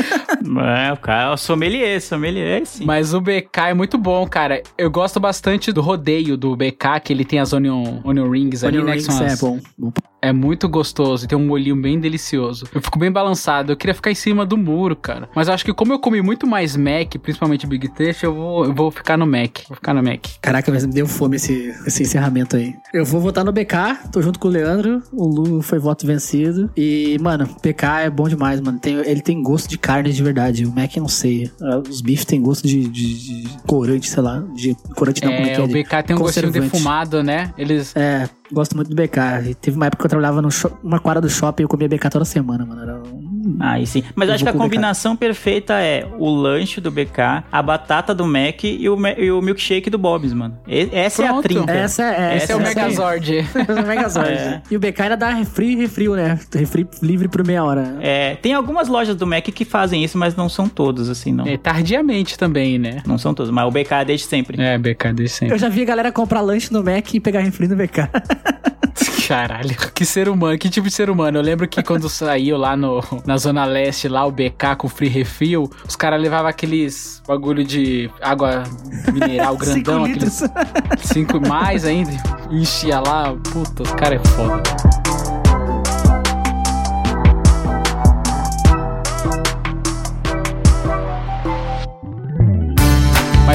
É, o cara, o sommelier, sommelier, sim. Mas o BK é muito bom, cara. Eu gosto bastante do rodeio do BK, que ele tem as onion, onion rings ali, Onion né? que rings são é as- bom. bom. É muito gostoso e tem um molhinho bem delicioso. Eu fico bem balançado. Eu queria ficar em cima do muro, cara. Mas eu acho que como eu comi muito mais Mac, principalmente Big Taste, eu vou, eu vou ficar no Mac. Vou ficar no Mac. Caraca, mas me deu fome esse, esse encerramento aí. Eu vou votar no BK, tô junto com o Leandro. O Lu foi voto vencido. E, mano, BK é bom demais, mano. Tem- ele tem gosto de carne de verdade. O Mac não sei. Ah, Os bifes tem gosto de, de- de corante, sei lá. De corante não, como é É, que é? o BK tem um gostinho defumado, né? Eles. É, gosto muito do BK. Teve uma época que eu trabalhava no sho- uma quadra do shopping e eu comia BK toda semana, mano. Era um... Aí sim. Mas Eu acho que a com o BK. combinação perfeita é o lanche do BK, a batata do Mac e o, e o milkshake do Bob's, mano. E- essa é a Pronto. trinca. Essa é, Esse é o essa aí. Megazord. o Megazord. [laughs] É. E o BK ainda dá refri e refrio, né? Refri livre por meia hora. É, tem algumas lojas do Mac que fazem isso, mas não são todas, assim, não. É, tardiamente também, né? Não são todas, mas o BK é desde sempre. É, BK desde sempre. Eu já vi a galera comprar lanche no Mac e pegar refri no BK. [laughs] Caralho, que ser humano, que tipo de ser humano? Eu lembro que quando [laughs] saiu lá no, na Zona Leste, lá o BK com free refill, os caras levavam aqueles bagulho de água mineral [laughs] grandão, Cinco aqueles litros. cinco mais ainda, enchia lá, puta, os caras é foda.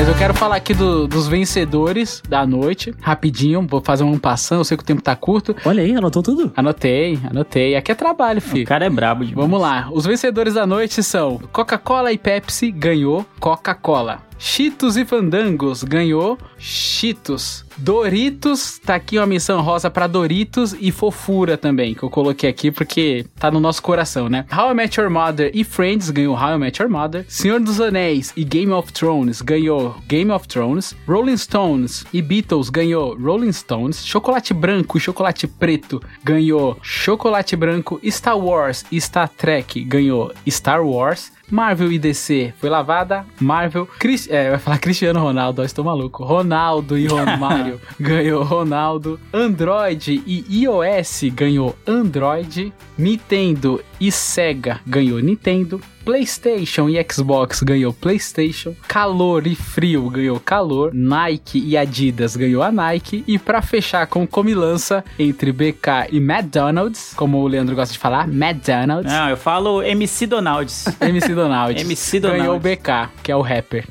Mas eu quero falar aqui do- dos vencedores da noite, rapidinho, vou fazer um passando, eu sei que o tempo tá curto. Olha aí, anotou tudo? Anotei, anotei. Aqui é trabalho, O filho. cara é brabo demais. Vamos lá. Os vencedores da noite são Coca-Cola e Pepsi ganhou Coca-Cola. Cheetos e Fandangos ganhou Cheetos. Doritos, tá aqui uma missão rosa pra Doritos e Fofura também, que eu coloquei aqui porque tá no nosso coração, né? How I Met Your Mother e Friends ganhou How I Met Your Mother. Senhor dos Anéis e Game of Thrones ganhou Game of Thrones. Rolling Stones e Beatles ganhou Rolling Stones. Chocolate branco e chocolate preto ganhou Chocolate branco. Star Wars e Star Trek ganhou Star Wars. Marvel e DC foi lavada. Marvel. Cris, é, vai falar Cristiano Ronaldo, ó, estou maluco. Ronaldo e Romário [laughs] ganhou Ronaldo. Android e iOS ganhou Android. Nintendo e Sega ganhou Nintendo. PlayStation e Xbox ganhou PlayStation. Calor e frio ganhou calor. Nike e Adidas ganhou a Nike. E pra fechar com comilança entre BK e McDonald's, como o Leandro gosta de falar, McDonald's. Não, eu falo MC Donalds. [laughs] MC Donald. MC Donald. Ganhou o BK, que é o rapper.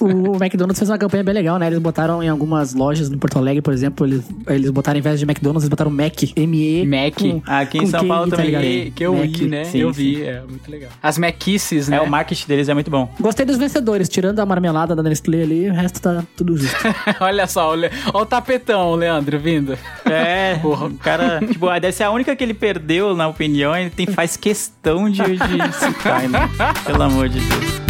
O McDonald's fez uma campanha bem legal, né? Eles botaram em algumas lojas no Porto Alegre, por exemplo, eles, eles botaram em vez de McDonald's, eles botaram Mac. M-E. Mac. com- Aqui em São Paulo tá também. ligado? Que, que eu Mac. vi, né? Sim, eu sim. vi, é muito legal. As Macisses, né? É, o marketing deles é muito bom. Gostei dos vencedores, tirando a marmelada da Nestlé ali, o resto tá tudo justo. [laughs] Olha só, olha, olha o tapetão, Leandro, vindo. É, [laughs] o cara, tipo, deve ser a única que ele perdeu, na opinião, ele tem, faz questão de, de [laughs] citar, né? Pelo amor de Deus.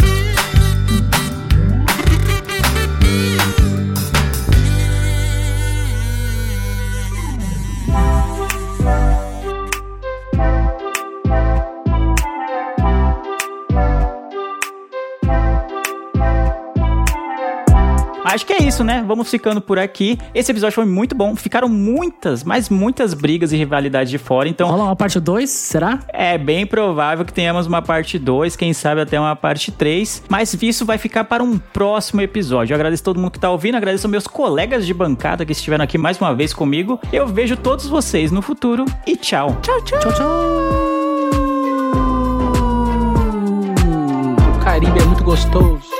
Acho que é isso, né? Vamos ficando por aqui. Esse episódio foi muito bom. Ficaram muitas, mas muitas brigas e rivalidades de fora. Então, Rola uma parte 2, será? é bem provável que tenhamos uma parte 2, quem sabe até uma parte 3. Mas isso vai ficar para um próximo episódio. Eu agradeço todo mundo que tá ouvindo, agradeço meus colegas de bancada que estiveram aqui mais uma vez comigo. Eu vejo todos vocês no futuro e tchau. Tchau, tchau. Tchau, tchau. O Caribe é muito gostoso.